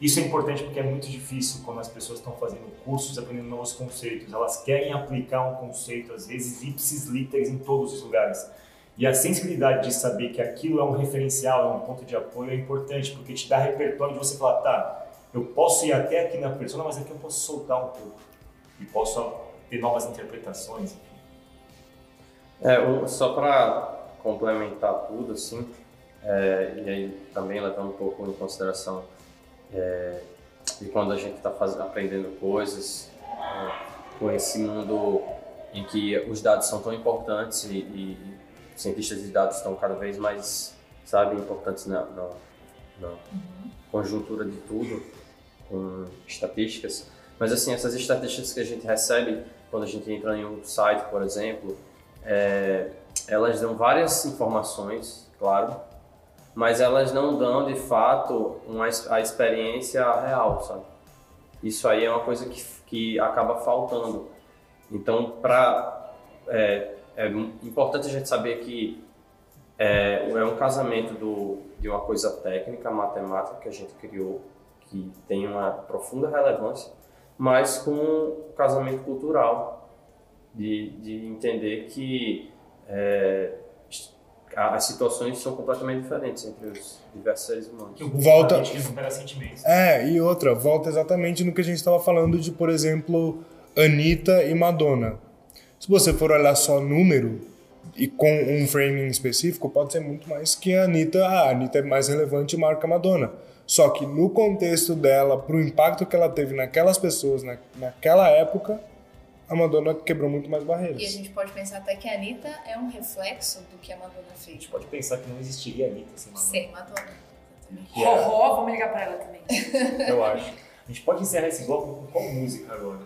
isso é importante porque é muito difícil quando as pessoas estão fazendo cursos, aprendendo novos conceitos. Elas querem aplicar um conceito, às vezes, ipsis literis em todos os lugares. E a sensibilidade de saber que aquilo é um referencial, é um ponto de apoio é importante, porque te dá repertório de você falar, tá, eu posso ir até aqui na persona, mas aqui eu posso soltar um pouco. E posso ter novas interpretações.
É, só para complementar tudo, assim, é, e aí também levando um pouco em consideração é, de quando a gente está aprendendo coisas, é, com esse mundo em que os dados são tão importantes e, e cientistas de dados estão cada vez mais, sabe, importantes na, na, na conjuntura de tudo, com estatísticas. Mas assim, essas estatísticas que a gente recebe quando a gente entra em um site, por exemplo, é, elas dão várias informações, claro, mas elas não dão de fato uma, a experiência real, sabe? Isso aí é uma coisa que, que acaba faltando. Então, pra, é, é importante a gente saber que é, é um casamento do, de uma coisa técnica, matemática que a gente criou, que tem uma profunda relevância, mas com um casamento cultural, de, de entender que é, as situações são completamente diferentes entre os diversos seres humanos.
Que o
Volta-. É, e outra, volta exatamente no que a gente estava falando de, por exemplo, Anitta e Madonna. Se você for olhar só número e com um framing específico, pode ser muito mais que a Anitta. Ah, a Anitta é mais relevante e marca Madonna. Só que no contexto dela, pro impacto que ela teve naquelas pessoas, na, naquela época, a Madonna quebrou muito mais barreiras.
E a gente pode pensar até que a Anitta é um reflexo do que a Madonna
A
fez.
gente pode pensar que não existiria Anitta sem Madonna.
Sem Madonna.
É-
Roró, vamos ligar pra ela também.
Eu acho. A gente pode encerrar esse bloco com qual música agora?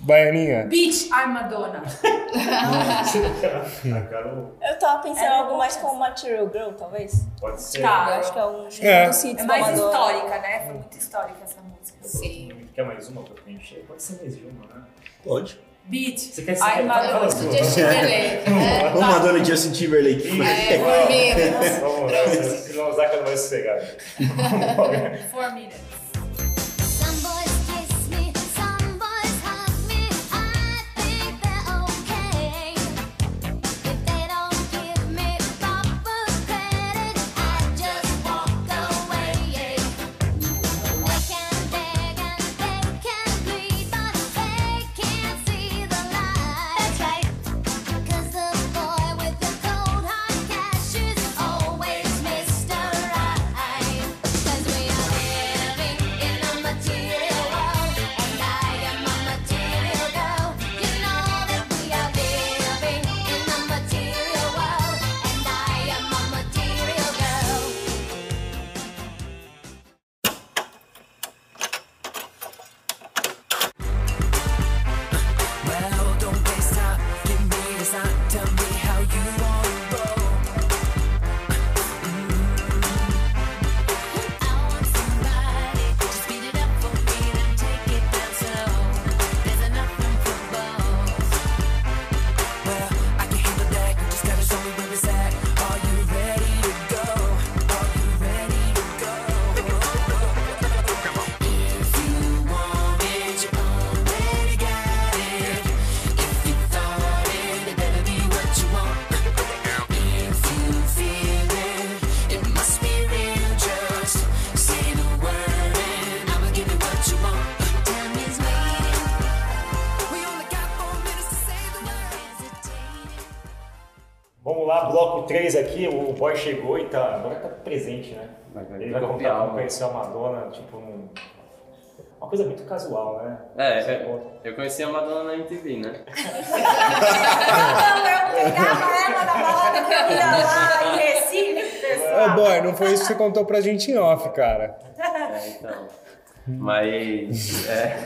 Baianinha,
Bitch, I'm Madonna.
a <laughs> Carol
Eu tava pensando
É,
em algo mais como Material Girl, talvez.
pode ser.
Tá.
Eu acho que é um
É.
É mais
Madonna.
histórica, né? Foi muito histórica essa música.
Sim.
Quer mais uma pra preencher? Pode ser mais de uma, né?
Pode.
Beat.
Você quer
I'm
ser <laughs>
Madonna.
Justin Timberlake, né?
Vamos Madonna e Justin Timberlake.
É, por mim.
Vamos lá, se não usar que ela vai sossegar.
Four minutes.
Boy
chegou e tá, agora tá presente, né?
Vai- vai
Ele vai contar como conheceu a Madonna, tipo, num... uma coisa muito casual, né?
É,
Você
é,
conta.
eu conheci a Madonna na MTV, né?
Não, <laughs> eu pegava ela na balada que eu ia lá em Recife,
Ô
pessoal.
boy, não foi isso que você contou pra gente em off, cara.
É, então. Mas. É,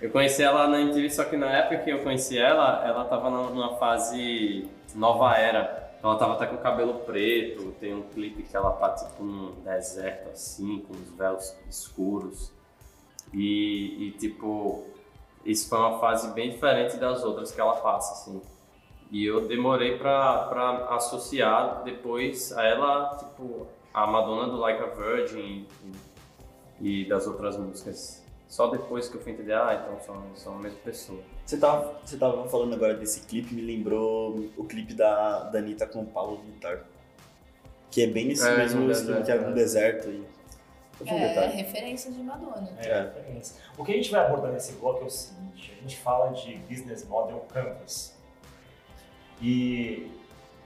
eu conheci ela na MTV, só que na época que eu conheci ela, ela tava numa fase nova era. Então ela tava até com o cabelo preto, tem um clipe que ela tá tipo num deserto assim, com os véus escuros. E, e, tipo, isso foi uma fase bem diferente das outras que ela passa, assim. E eu demorei pra, pra associar depois a ela, tipo, a Madonna do Like a Virgin e, e das outras músicas. Só depois que eu fui entender, ah, então são, são a mesma pessoa.
Você tava, você tava falando agora desse clipe, me lembrou o clipe da, da Anitta com o Paulo Vittar. Que é bem nesse
É,
mesmo
no
estilo,
deserto,
que é no
é.
deserto. E... Ver,
É,
tá?
referência de Madonna.
É, referência. O que a gente vai abordar nesse bloco é o seguinte: a gente fala de business model canvas. E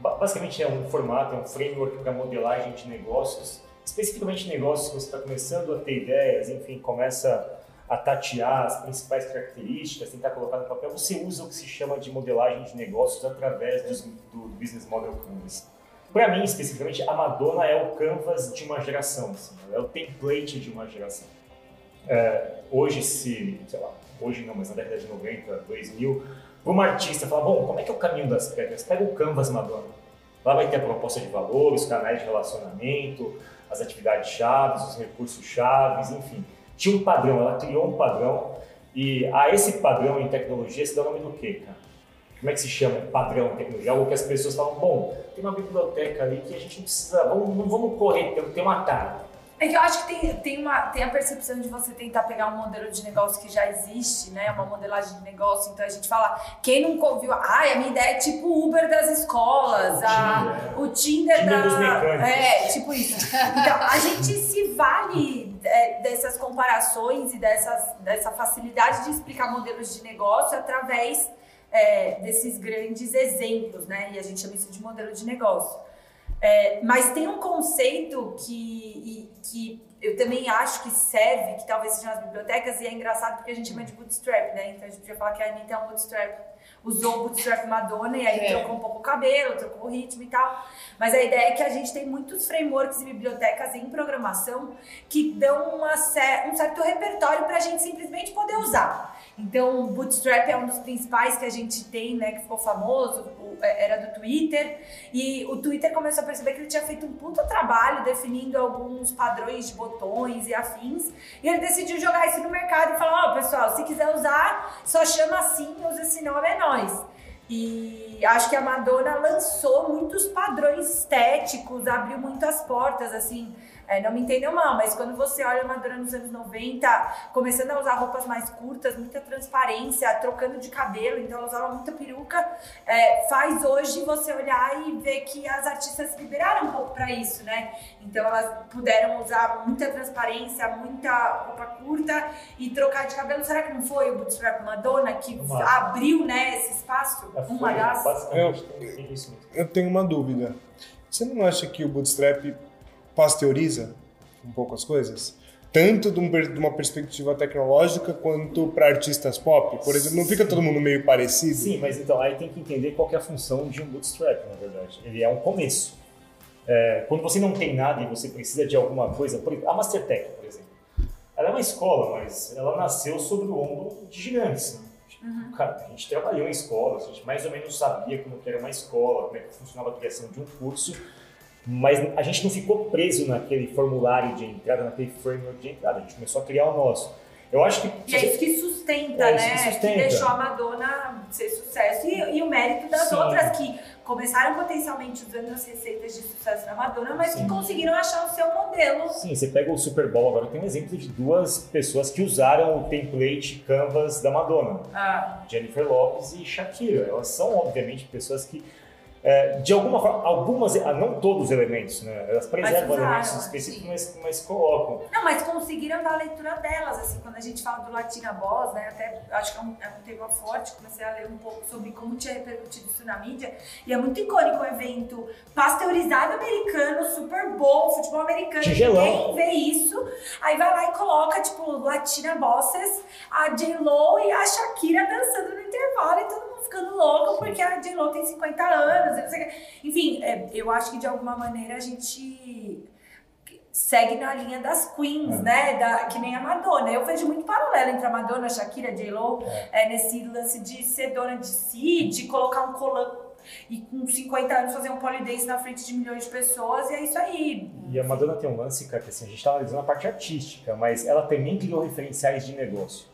ba- basicamente é um formato, é um framework para modelagem de negócios, especificamente negócios que você está começando a ter ideias, enfim, começa a tatear as principais características, tentar colocar no papel. Você usa o que se chama de modelagem de negócios através dos- do, business model canvas. Para mim, especificamente, a Madonna é o canvas de uma geração, assim, é o template de uma geração. É, hoje, se, sei lá, hoje não, mas na década de 90, 2000, para uma artista falar, bom, como é que é o caminho das pedras? Pega o canvas Madonna. Lá vai ter a proposta de valor, os canais de relacionamento, as atividades chaves, os recursos chaves, enfim. Tinha um padrão, ela criou um padrão e a esse padrão em tecnologia se dá o nome do quê, cara? Como é que se chama padrão em tecnologia? Algo que as pessoas falam, bom, tem uma biblioteca ali que a gente não precisa, vamos, não vamos correr, tem, tem atalho.
É que eu acho que tem, tem, uma, tem a percepção de você tentar pegar um modelo de negócio que já existe, né? Uma modelagem de negócio. Então a gente fala, quem nunca ouviu, ai, a minha ideia é tipo o Uber das escolas, a- o Tinder,
Tinder
da.
dos mecânicos.
É, tipo isso. Então a gente se vale é, dessas comparações e dessas, dessa facilidade de explicar modelos de negócio através é, desses grandes exemplos, né? E a gente chama isso de modelo de negócio. É, mas tem um conceito que, que eu também acho que serve, que talvez sejam as bibliotecas, e é engraçado porque a gente chama de bootstrap, né? Então a gente podia falar que a Anitta é um bootstrap. Usou o bootstrap Madonna e aí
É.
trocou um pouco o cabelo, trocou o ritmo e tal. Mas a ideia é que a gente tem muitos frameworks e bibliotecas em programação que dão uma um certo repertório para a gente simplesmente poder usar. Então, o Bootstrap é um dos principais que a gente tem, né, que ficou famoso, é, era do Twitter. E o Twitter começou a perceber que ele tinha feito um puta trabalho definindo alguns padrões de botões e afins. E ele decidiu jogar isso no mercado e falar: Ó, pessoal, se quiser usar, só chama assim, usa esse nome, é nóis. E acho que a Madonna lançou muitos padrões estéticos, abriu muitas portas, assim. É, não me entendam mal, mas quando você olha a Madonna nos anos 90, começando a usar roupas mais curtas, muita transparência, trocando de cabelo, então ela usava muita peruca, é, faz hoje você olhar e ver que as artistas se liberaram um pouco para isso, né? Então elas puderam usar muita transparência, muita roupa curta e trocar de cabelo. Será que não foi o Bootstrap Madonna que
Uma-
abriu, né, esse espaço?
É,
Uma das.
Isso mesmo.
Eu tenho uma dúvida. Você não acha que o bootstrap pasteuriza um pouco as coisas? Tanto de um de uma perspectiva tecnológica quanto para artistas pop? Por exemplo, não fica todo mundo meio parecido?
Sim, mas então aí tem que entender qual que é a função de um bootstrap, na verdade. Ele é um começo. É, quando você não tem nada e você precisa de alguma coisa, por exemplo, a Mastertech, por exemplo, ela é uma escola, mas ela nasceu sobre o ombro de gigantes. Né? Cara, a gente trabalhou em escolas, a gente mais ou menos sabia como que era uma escola, como é que funcionava a criação de um curso, mas a gente não ficou preso naquele formulário de entrada, naquele framework de entrada, a gente começou a criar o nosso. Eu acho que...
E é isso que sustenta,
É isso
né?
que sustenta.
deixou a Madonna ser sucesso. E, e o mérito das
Sim.
outras que começaram potencialmente usando as receitas de sucesso da Madonna, mas
Sim.
que conseguiram achar o seu modelo.
Sim, você pega o Super Bowl agora, tem um exemplo de duas pessoas que usaram o template canvas da Madonna,
Ah,
Jennifer Lopez e Shakira. Elas são, obviamente, pessoas que, é, de alguma forma, algumas, ah, não todos os elementos, né? Elas preservam
usaram,
elementos
sim.
específicos, mas, mas colocam.
Não, mas conseguiram dar a leitura delas, assim, quando a gente fala do Latina Boss, né, até acho que é um, é um tema forte, comecei a ler um pouco sobre como tinha repercutido isso na mídia, e é muito icônico o evento pasteurizado americano, Super Bowl, futebol americano,
Tigelão.
ninguém vê isso, aí vai lá e coloca, tipo, Latina Bosses, a J-Lo e a Shakira dançando no intervalo, e todo mundo ficando louco, porque a J-Lo tem 50 anos, enfim, é, eu acho que de alguma maneira a gente segue na linha das queens, né? Da, que nem a Madonna. Eu vejo muito paralelo entre a Madonna, a Shakira, a J-Lo, é, nesse lance de ser dona de si, de colocar um colã e com 50 anos fazer um polidense na frente de milhões de pessoas, e é isso aí.
E a Madonna tem um lance, cara, que assim, a gente está analisando a parte artística, mas ela também criou referenciais de negócio.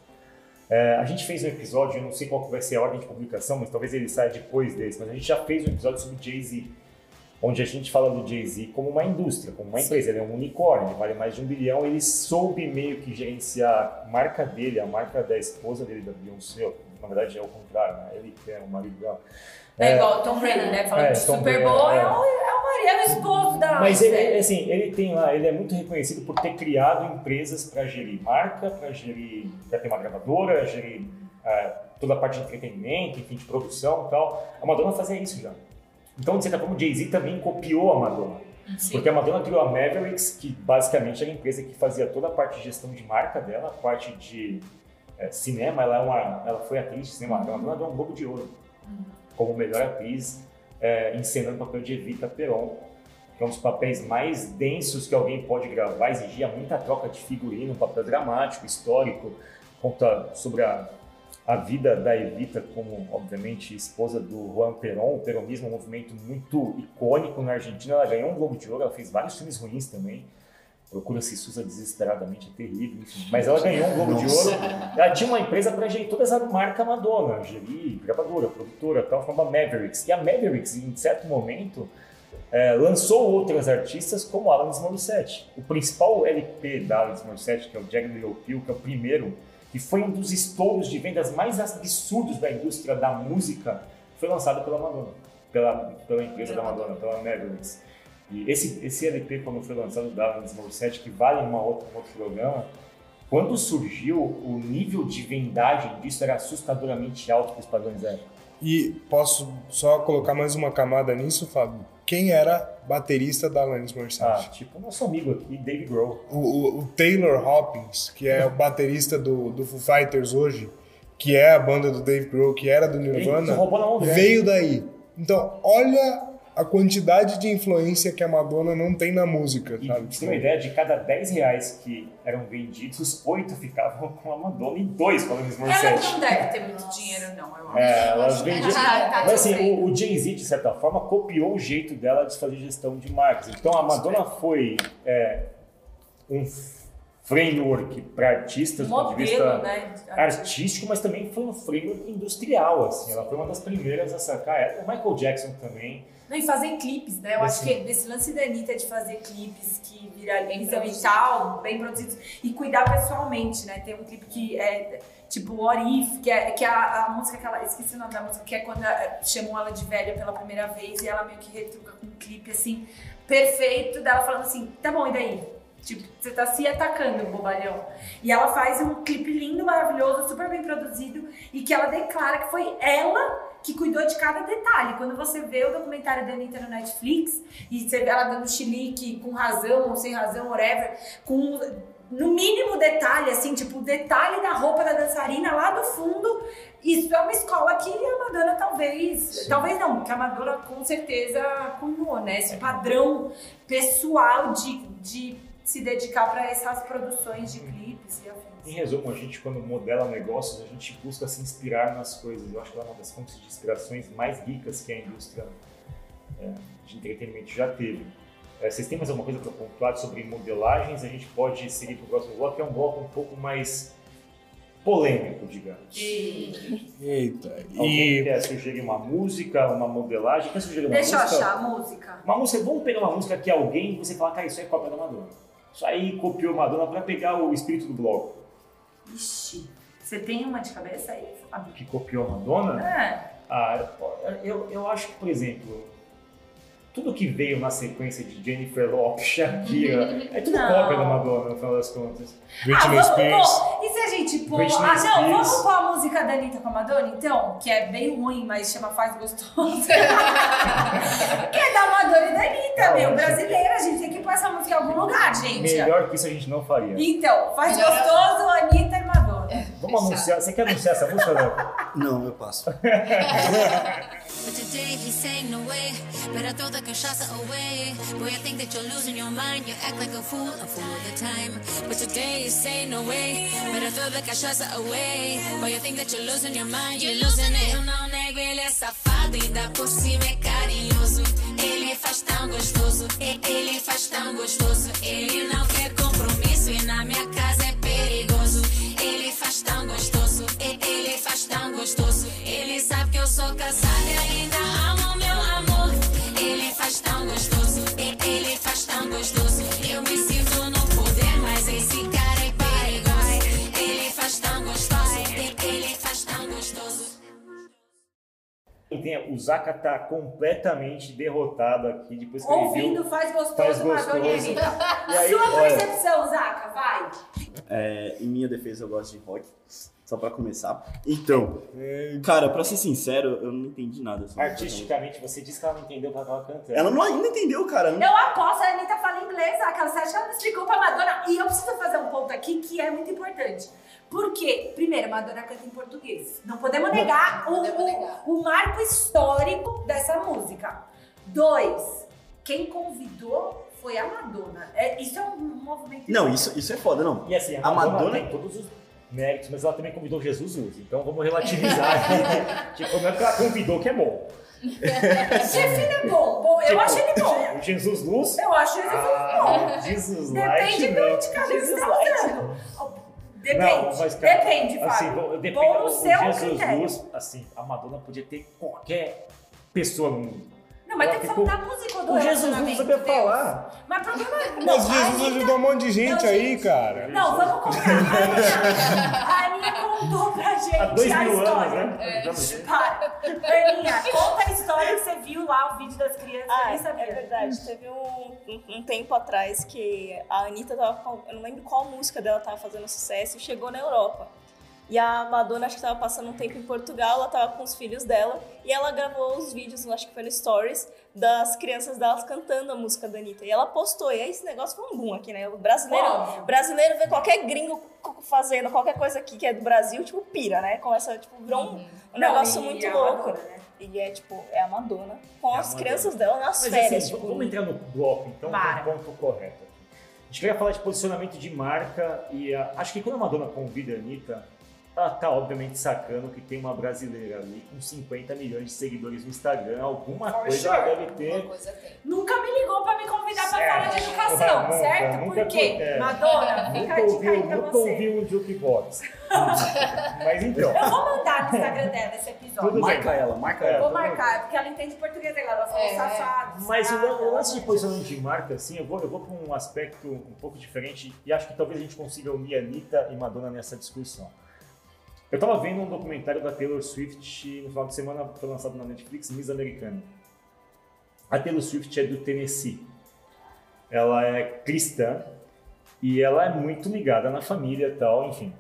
É, a gente fez um episódio, eu não sei qual vai ser a ordem de publicação, mas talvez ele saia depois desse, mas a gente já fez um episódio sobre o Jay-Z, onde a gente fala do Jay-Z como uma indústria, como uma empresa. Ele é um unicórnio, ele vale mais de um bilhão. Ele soube meio que gerenciar a marca dele, a marca da esposa dele, da Beyoncé. Na verdade, é o contrário, né? Ele que é o marido dela.
É, igual o Tom Brady, né? Falando
É,
de
Tom
Super Bowl,
é.
é, o, é o marido, é o esposo da.
Mas ele,
série.
assim, ele tem lá, ele é muito reconhecido por ter criado empresas para gerir marca, para gerir, para ter uma gravadora, gerir ah, toda a parte de entretenimento, enfim, de produção e tal. A Madonna fazia isso já. Então, de certa forma, o Jay-Z também copiou a Madonna. Porque a Madonna criou a Mavericks, que basicamente era a empresa que fazia toda a parte de gestão de marca dela, a parte de eh, cinema, ela, é uma, ela foi atriz de cinema, a Madonna deu um Globo de Ouro como melhor atriz, eh, encenando o papel de Evita Peron, que é um dos papéis mais densos que alguém pode gravar, exigia muita troca de figurino, um papel dramático, histórico, conta sobre a, a vida da Evita como, obviamente, esposa do Juan Perón. O peronismo é um movimento muito icônico na Argentina. Ela ganhou um Globo de Ouro, ela fez vários filmes ruins também. Procura-se Susa desesperadamente, é terrível, enfim. Mas ela ganhou um Globo de Ouro. Ela tinha uma empresa para gerir toda essa marca Madonna, gerir gravadora, produtora, tal, chamada Mavericks. E a Mavericks, em certo momento, eh, lançou outras artistas como Alanis Morissette. O principal LP da Alanis Morissette, que é o Jagged Little Pill, que é o primeiro, que foi um dos estouros de vendas mais absurdos da indústria da música, foi lançado pela Madonna, pela, pela empresa da Madonna, pela Mavericks. E esse, esse LP, quando foi lançado da Alanis Morissette, que vale uma outra, um outro programa, quando surgiu, o nível de vendagem disso era assustadoramente alto para os padrões da época.
E posso só colocar mais uma camada nisso, Fábio? Quem era baterista da Alanis
Ah,
Morissette?
tipo o nosso amigo aqui, Dave Grohl.
O, o- o Taylor Hopkins, que é o baterista do, do Foo Fighters hoje, que é a banda do Dave Grohl, que era do
Ele
Nirvana,
roubou na mão grande.
veio daí. Então, olha a quantidade de influência que a Madonna não tem na música,
E
sabe?
ter uma ideia, de cada 10 reais que eram vendidos, 8 ficavam com a Madonna e 2 com a
Ela
Morissette.
não deve ter muito dinheiro, não, eu acho.
É, elas vendiam.
ela tá
Mas assim, o, o Jay-Z, de certa forma, copiou o jeito dela de fazer gestão de marcas. Então a Madonna foi é, um framework para artistas do ponto de vista
né?
artístico, mas também foi um framework industrial. Assim. Ela foi uma das primeiras a sacar. ela. O Michael Jackson também.
Não, e fazer clipes, né? Eu acho que esse lance da Anitta de fazer clipes que viralizam e tal, bem produzidos, e cuidar pessoalmente, né? Tem um clipe que é tipo What If, que é, que é a, a música que ela. Esqueci o nome da música, que é quando chamam ela de velha pela primeira vez e ela meio que retruca com um clipe assim, perfeito, dela falando assim: tá bom, e daí? Tipo, você tá se atacando, bobalhão. E ela faz um clipe lindo, maravilhoso, super bem produzido, e que ela declara que foi ela que cuidou de cada detalhe. Quando você vê o documentário da Anitta no Netflix, e você vê ela dando chilique com razão ou sem razão, whatever, com no mínimo detalhe, assim, tipo, o detalhe da roupa da dançarina lá do fundo, isso é uma escola que a Madonna talvez, talvez não, que a Madonna com certeza cunhou, né? Esse padrão pessoal de, de se dedicar para essas produções de clipes e afins.
Em resumo, a gente, quando modela negócios, a gente busca se inspirar nas coisas. Eu acho que ela é uma das fontes de inspirações mais ricas que a indústria é, de entretenimento já teve. É, vocês têm mais alguma coisa para pontuar sobre modelagens? A gente pode seguir para o próximo bloco, que é um bloco um pouco mais polêmico, digamos.
Eita.
Alguém
E
quer sugerir uma música, uma modelagem? Quer sugerir uma
Deixa eu
música?
achar a música.
Uma música, vamos pegar uma música que alguém, você fala, cara, isso aí é cópia da Madonna. Isso aí copiou Madonna para pegar o espírito do bloco.
Ixi, você tem uma de cabeça aí?
Que copiou a Madonna?
É.
Ah, eu, eu acho que, por exemplo, tudo que veio na sequência de Jennifer Lopez, Shakira, <laughs> é tudo
Não.
cópia da Madonna, no final das contas.
Britney
ah, vamos
Spears.
pôr. E se a gente pôr.
Britney
Ah, não,
Spears.
vamos pôr a música da Anitta com a Madonna, então? Que é bem ruim, mas chama Faz Gostoso. <laughs> que é da Madonna e da Anitta,
Não,
meu.
acho-
Brasileira, a gente tem que pôr essa música em algum lugar, gente.
Melhor que isso a gente não faria.
Então, Faz Gostoso, Anitta
Vamos anunciar. Você quer anunciar essa música, Léo?
Não, eu passo. <laughs>
But today he's saying no way. Better throw the cachaça away. Boy, I think that you're losing your mind. You act like a fool, a fool all the time. But today he's saying no way. Better throw the cachaça away. Boy, I think that you're losing your mind. You're losing it. Eu não nego, ele é safado. Ainda por cima é carinhoso. Ele faz tão gostoso. Ele faz tão gostoso. Ele não quer compromisso. E na minha casa é faz tão gostoso, ele faz tão gostoso. Ele sabe que eu sou casada e ainda amo meu amor. Ele faz tão gostoso, ele faz tão gostoso. Eu me sinto no poder, mas esse cara é perigoso. Ele faz tão gostoso, ele faz tão gostoso.
O Zaka tá completamente derrotado aqui depois que
Ouvindo ele
viu.
Faz gostoso,
faz gostoso. Magalhães.
Sua percepção, Zaka, vai.
É, em minha defesa, eu gosto de rock. Só pra começar. Então, cara, pra ser sincero, eu não entendi nada. sobre
artisticamente, você disse que ela não entendeu o que ela tava cantando.
Ela não ainda entendeu, cara.
Eu aposto, a Anitta fala inglês, Zaca. Você acha que ela não explicou pra Madonna? E eu preciso fazer um ponto aqui que é muito importante. Porque, primeiro, Madonna canta em português. Não podemos negar,
não
o,
podemos
o-
negar.
o marco histórico dessa música. Dois, quem convidou foi a Madonna. É, isso é um movimento.
Não, isso, isso é foda, não.
E assim, a
A
Madonna,
Madonna-
tem todos os méritos, mas ela também convidou Jesus Luz. Então vamos relativizar aqui. <laughs> né? tipo, não é porque ela convidou que é bom. <laughs>
Define é bom. bom eu
Tipo,
acho ele bom.
O Jesus Luz.
Eu acho ele bom.
Ah, Jesus Light.
Depende
não.
do de cada
Jesus
tá
Light.
Depende.
Não, mas, cara,
Depende,
assim,
Fábio.
bom, depende,
Bom no
o
seu
Jesus
critério.
Luz, assim, a Madonna podia ter qualquer pessoa no mundo.
Não, mas
Ela
tem que
ficou-
falar da música do
O Jesus
relacionamento,
sabia falar.
Mas o problema é... Não,
Mas Jesus
Anitta-
ajudou um monte de gente
Não,
aí,
gente.
cara.
Não, vamos contar. A Aninha, contou pra gente
Há dois
a
mil
história.
anos, né? Ver.
Para. Aninha, conta a história que você viu lá, o vídeo das crianças, eu
Ah,
nem
é
sabia.
verdade. Teve um, um, tempo atrás que a Anitta tava. Eu não lembro qual música dela tava fazendo sucesso e chegou na Europa. E a Madonna, acho que tava passando um tempo em Portugal, ela tava com os filhos dela e ela gravou os vídeos, acho que foi no Stories, das crianças delas cantando a música da Anitta. E ela postou, e aí esse negócio foi um boom aqui, né? O brasileiro,
Óbvio.
brasileiro vê qualquer gringo fazendo qualquer coisa aqui que é do Brasil, tipo, pira, né? Começa, tipo, virou um, um
Não,
negócio
e
muito
a
louco.
Madonna, né?
E é tipo, é a Madonna com
É a
as
Madonna.
crianças dela nas
Mas
férias.
assim,
tipo,
vamos entrar no bloco, então,
Para.
com o ponto correto. aqui. A gente queria falar de posicionamento de marca e a- acho que quando a Madonna convida a Anitta, ela tá obviamente sacando que tem uma brasileira ali com 50 milhões de seguidores no Instagram, alguma
For
coisa
sure.
ela deve ter.
coisa tem.
Nunca me ligou pra me convidar pra
Certo.
falar de educação,
Nunca,
certo?
nunca
Por quê?
é.
Madonna, fica
Nunca ouviu,
aí pra
nunca
você.
ouviu um jukebox. <laughs> Mas então,
Eu vou mandar no Instagram dela esse episódio.
Tudo bem.
Marca ela, marca
É.
ela.
Vou marcar, porque ela entende português agora. Ela falou
É,
safado.
Mas o, lance de posicionamento de marca, assim, eu vou, eu vou para um aspecto um pouco diferente e acho que talvez a gente consiga unir Anitta e Madonna nessa discussão. Eu tava vendo um documentário da Taylor Swift no final de semana, foi lançado na Netflix, Miss Americana. A Taylor Swift é do Tennessee. Ela é cristã e ela é muito ligada na família e tal, enfim.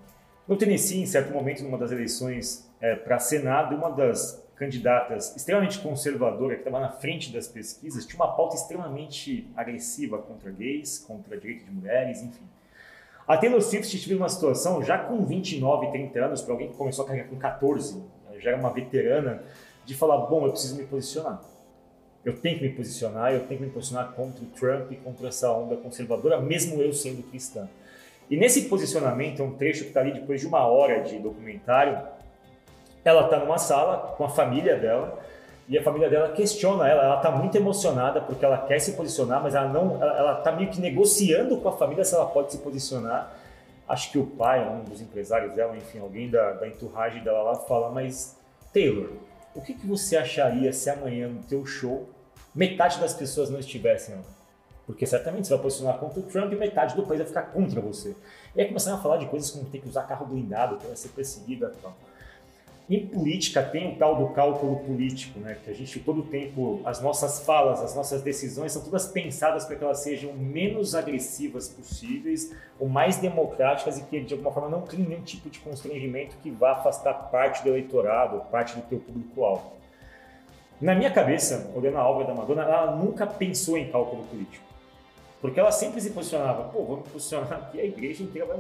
No Tennessee, em certo momento, numa das eleições para Senado, uma das candidatas extremamente conservadora, que estava na frente das pesquisas, tinha uma pauta extremamente agressiva contra gays, contra direito de mulheres, enfim. A Taylor Swift esteve numa situação, já com 29, 30 anos, para alguém que começou a carreira com 14, já era uma veterana, de falar: bom, eu preciso me posicionar. Eu tenho que me posicionar, eu tenho que me posicionar contra o Trump e contra essa onda conservadora, mesmo eu sendo cristã. E nesse posicionamento, é um trecho que está ali depois de uma hora de documentário, ela está numa sala com a família dela e a família dela questiona ela. Ela está muito emocionada porque ela quer se posicionar, mas ela não, ela está meio que negociando com a família se ela pode se posicionar. Acho que o pai, um dos empresários dela, enfim, alguém da, da entourage dela lá fala, mas Taylor, o que, que você acharia se amanhã no teu show metade das pessoas não estivessem lá? Porque certamente você vai posicionar contra o Trump e metade do país vai ficar contra você. E aí começaram a falar de coisas como ter que usar carro blindado, que vai ser perseguida e tal. Em política tem o tal do cálculo político, né? Que a gente todo tempo, as nossas falas, as nossas decisões são todas pensadas para que elas sejam menos agressivas possíveis, o mais democráticas e que de alguma forma não criem nenhum tipo de constrangimento que vá afastar parte do eleitorado, parte do teu público-alvo. Na minha cabeça, olhando a obra da Madonna, ela nunca pensou em cálculo político. Porque ela sempre se posicionava, pô, vamos posicionar aqui, a igreja inteira vai.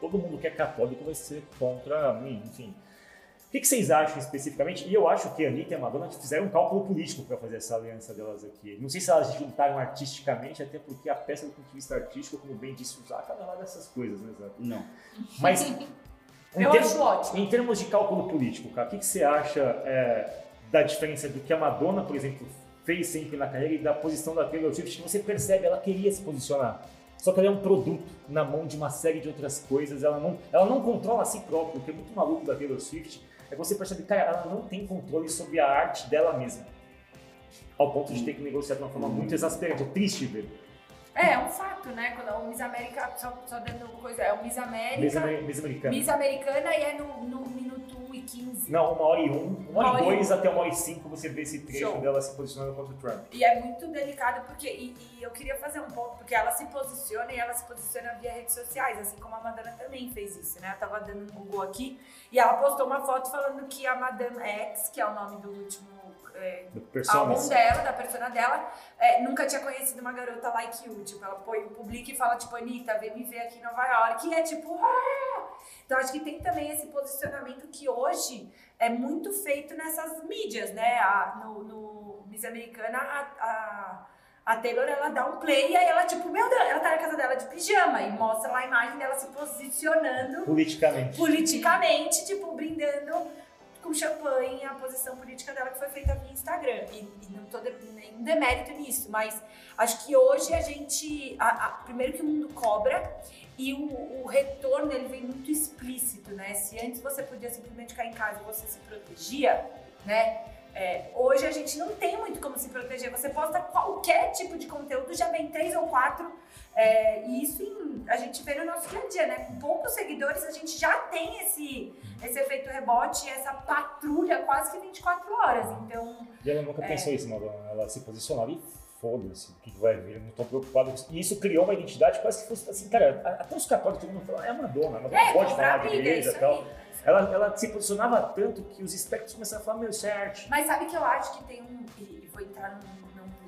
Todo mundo que é católico vai ser contra mim, enfim. O que, que vocês acham especificamente? E eu acho que a Anitta e a Madonna fizeram um cálculo político para fazer essa aliança delas aqui. Não sei se elas juntaram artisticamente, até porque a peça do ponto de vista artístico, como bem disse o Zaca, não é lá dessas coisas, né, Zaca?
Não.
Mas. <laughs> em
Eu
termos-
acho ótimo.
Em termos de cálculo político, cara, o que, que você acha é, da diferença do que a Madonna, por exemplo, fez sempre na carreira e da posição da Taylor Swift, que você percebe, ela queria se posicionar. Só que ela é um produto na mão de uma série de outras coisas, ela não, ela não controla a si própria. O que é muito maluco da Taylor Swift é você percebe, cara, ela não tem controle sobre a arte dela mesma. Ao ponto de ter que negociar de uma forma muito exasperante. É triste ver.
É, é um fato, né? Quando o Miss América, só, só dando coisa, é o Miss América,
Miss, Amer- Miss Americana.
Miss Americana e é no, no minuto 1 1 e 15.
Não, uma hora e um, uma hora e dois até uma hora e cinco você vê esse trecho
Show.
dela se posicionando contra o Trump.
E é muito delicado porque. E, e eu queria fazer um ponto, porque ela se posiciona e ela se posiciona via redes sociais, assim como a Madonna também fez isso, né? Eu tava dando um Google aqui e ela postou uma foto falando que a Madame X, que é o nome do último. é, álbum dela, da persona dela, é, nunca tinha conhecido uma garota like you. Tipo, ela põe, publica e fala, tipo, Anitta, vem me ver aqui em Nova York. E é tipo, ah! Então acho que tem também esse posicionamento que hoje é muito feito nessas mídias, né? A- no, no Miss Americana, a, a, a Taylor, ela dá um play e aí ela, tipo, meu Deus, ela tá na casa dela de pijama e mostra lá a imagem dela se posicionando
Politicamente.
politicamente, tipo, brindando com champanhe a posição política dela que foi feita via Instagram. E, e não tô de, nenhum demérito nisso, mas acho que hoje a gente. a- a- primeiro que o mundo cobra e o, o retorno ele vem muito explícito, né? Se antes você podia simplesmente ficar em casa e você se protegia, né? É, hoje a gente não tem muito como se proteger. Você posta qualquer tipo de conteúdo, já vem três ou quatro. é, e isso em- a gente vê no nosso dia a dia, né? Com poucos seguidores, a gente já tem esse, esse efeito rebote, essa patrulha quase que 24 horas. Então,
E ela nunca pensou isso, Madonna. Ela se posicionava e foda-se o que vai vir, não tô preocupado com isso. E isso criou uma identidade quase que fosse assim, cara, até os católicos todo mundo fala, é a Madonna, a Madonna
é,
pode falar de igreja e tal.
aí.
Ela, ela se posicionava tanto que os espectros começaram a falar, meu, isso é arte.
Mas sabe que eu acho que tem um. E vou entrar num,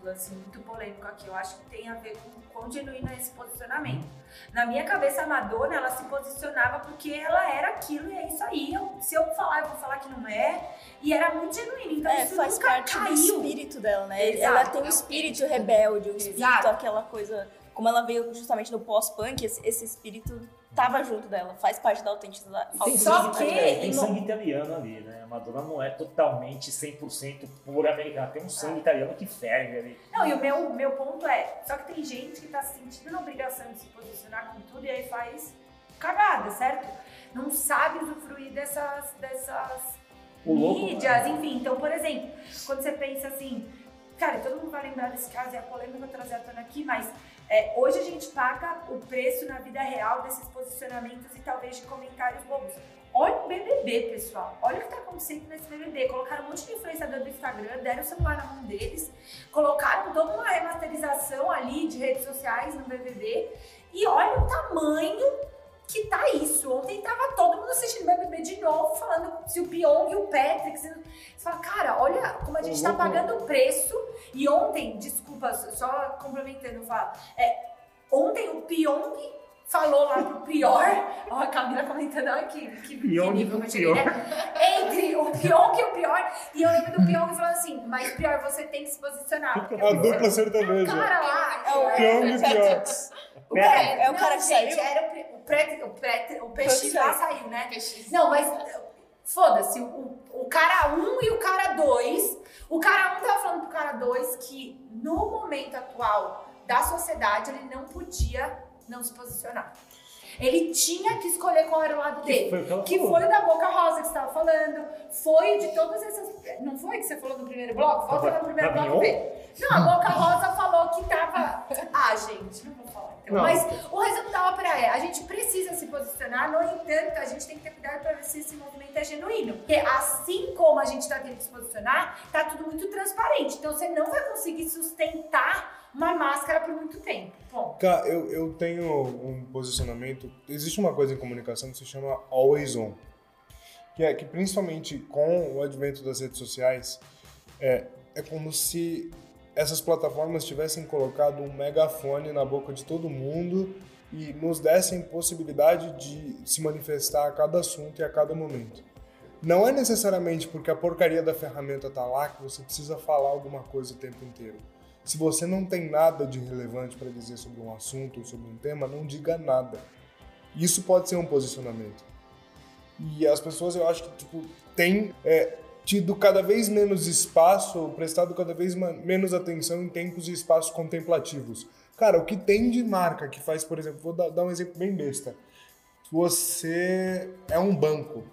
num lance muito polêmico aqui. Eu acho que tem a ver com o quão genuíno é esse posicionamento. Na minha cabeça, a Madonna, ela se posicionava porque ela era aquilo e é isso aí. Eu- se eu falar, eu vou falar que não é. E era muito genuíno. Então
É,
isso
faz
nunca
parte do
caiu.
espírito dela, né?
Exato,
ela tem um
o
espírito rebelde, um espírito,
Exato.
aquela coisa. Como ela veio justamente no pós-punk, esse, esse espírito tava junto dela, faz parte da autenticidade.
Tem
Só
sangue,
que-
é, tem sangue italiano ali, né? A Madonna não é totalmente 100% pura americana. Tem um sangue italiano que ferve ali.
Não, e o meu, meu ponto é, só que tem gente que tá se sentindo na obrigação de se posicionar com tudo e aí faz cagada, certo? Não sabe usufruir dessas, dessas
O louco-
mídias, enfim. Então, por exemplo, quando você pensa assim, cara, todo mundo vai lembrar desse caso, é a polêmica eu trazer à tona aqui, mas é, hoje a gente paga o preço na vida real desses posicionamentos e talvez de comentários bobos. Olha o BBB, pessoal. Olha o que tá acontecendo nesse BBB. Colocaram um monte de influenciador do Instagram, deram o celular na mão deles, colocaram toda uma remasterização ali de redes sociais no BBB. E olha o tamanho que tá isso. Ontem tava todo mundo assistindo BBB de novo, falando se o Pyong e o Patrick. se- Você fala, cara, olha como a gente tá pagando o preço. E ontem, desculpa, só complementando, fala, é, ontem o Pyong falou lá pro Prior, <laughs> ó, a Camila comentando aqui, que, que
Pyong
nível
e
que eu cheguei, né? Entre o Pyong e o Prior, e eu lembro do Pyong falando assim, mas Prior, você tem que se posicionar.
A dupla sertaneja.
cara lá,
É o-
Pyong e Pior.
o Pre-
é o cara
não,
que
gente,
saiu?
Era o, pre- o, pre- o, PX
PX
lá
saiu.
né? Não, mas foda-se, o, o cara 1 um e o cara 2. O cara 1 um tava falando pro cara 2 que no momento atual da sociedade ele não podia não se posicionar. Ele tinha que escolher qual era o lado dele.
foi o que
Que
falou.
foi o da Boca Rosa que você estava falando, foi de todas essas. Não foi que você falou no primeiro bloco? Volta no primeiro bloco ver. Não, a Boca Rosa falou que tava. Ah, gente, não vou falar.
Não.
Mas o resumo da ópera é: a gente precisa se posicionar, no entanto, a gente tem que ter cuidado para ver se esse movimento é genuíno. Porque assim como a gente tá tendo que se posicionar, tá tudo muito transparente. Então você não vai conseguir sustentar uma máscara por muito tempo. Bom.
Cara, eu, eu tenho um posicionamento. Existe uma coisa em comunicação que se chama always on. Que é que, principalmente com o advento das redes sociais, é, é como se essas plataformas tivessem colocado um megafone na boca de todo mundo e nos dessem possibilidade de se manifestar a cada assunto e a cada momento. Não é necessariamente porque a porcaria da ferramenta tá lá que você precisa falar alguma coisa o tempo inteiro. Se você não tem nada de relevante para dizer sobre um assunto ou sobre um tema, não diga nada. Isso pode ser um posicionamento. E as pessoas, eu acho que tipo, têm é, tido cada vez menos espaço, prestado cada vez menos atenção em tempos e espaços contemplativos. Cara, o que tem de marca que faz, por exemplo, vou dar, um exemplo bem besta. Você é um banco.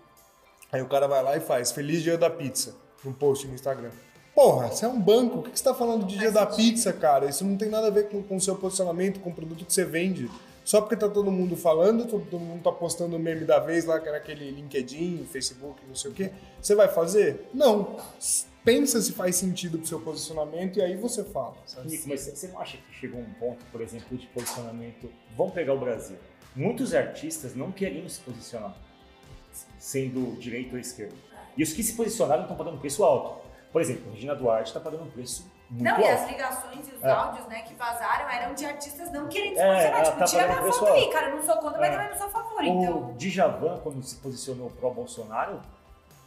Aí o cara vai lá e faz Feliz Dia da Pizza no post no Instagram. Porra, você é um banco, o que você tá falando de Dia da Pizza, cara? Isso não tem nada a ver com com o seu posicionamento, com o produto que você vende. Só porque tá todo mundo falando, todo todo mundo tá postando o meme da vez lá, que era aquele LinkedIn, Facebook, não sei o quê, você vai fazer? Não. Pensa se faz sentido pro seu posicionamento e aí você fala?
Nico, mas você não acha que chegou um ponto, por exemplo, de posicionamento? Vamos pegar o Brasil. Muitos artistas não queriam se posicionar, sendo direito ou esquerdo. E os que se posicionaram estão pagando um preço alto. Por exemplo, Regina Duarte está pagando um preço muito
Não, e as ligações e os
É.
áudios, né, que vazaram eram de artistas não querendo se
É,
posicionar.
ela
tipo,
tá
tira minha foto aí, cara. Eu não sou contra, mas
É.
também não sou a favor. Então,
O Djavan, quando se posicionou pró-Bolsonaro,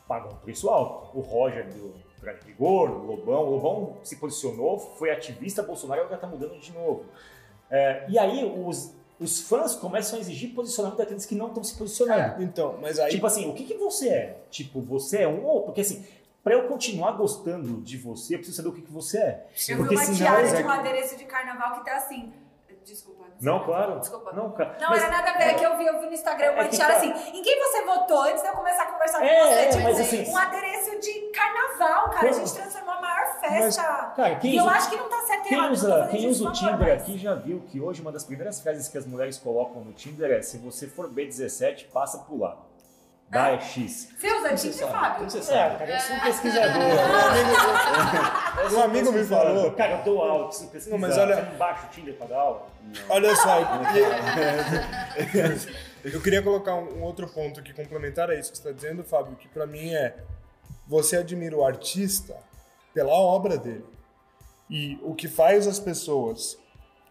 pagou um preço alto. O Roger do Traje Rigor, o Lobão. O Lobão se posicionou, foi ativista Bolsonaro e agora tá mudando de novo. É, e aí os, os fãs começam a exigir posicionamento daqueles que não estão se posicionando.
Então, mas aí.
Tipo assim, o que, que você é? Tipo, você é um ou... Porque assim, pra eu continuar gostando de você, eu preciso saber o que, que você é.
eu
Porque
vi uma
senão-
tiara de um adereço de carnaval que tá assim. Desculpa.
Não, claro.
Desculpa.
Não, cara.
Não,
Mas-
era nada a ver, é que eu vi, eu vi no Instagram uma
É
tiara
tá-
assim, em quem você votou antes de eu começar a conversar
É,
com você?
é,
tipo,
mas assim-
um adereço de carnaval, cara. A gente transformou a maior festa.
Cara, quem
e eu
usa-
acho que não tá certo
Quem
errado.
usa, quem usa o Tinder
mas-
aqui já viu que hoje uma das primeiras frases que as mulheres colocam no Tinder é se você for B17, passa pro lado. Dá é X.
Você usa Tinder, Fábio?
Você
É,
sabe.
cara, eu sou um pesquisador. <laughs>
Um amigo me falou.
Cara, eu dou aula, preciso pesquisar.
Não, mas olha-
Você não baixa o Tinder pra dar aula?
Olha só, eu queria, colocar um, um outro ponto aqui complementar a isso que você está dizendo, Fábio, que para mim é você admira o artista pela obra dele. E o que faz as pessoas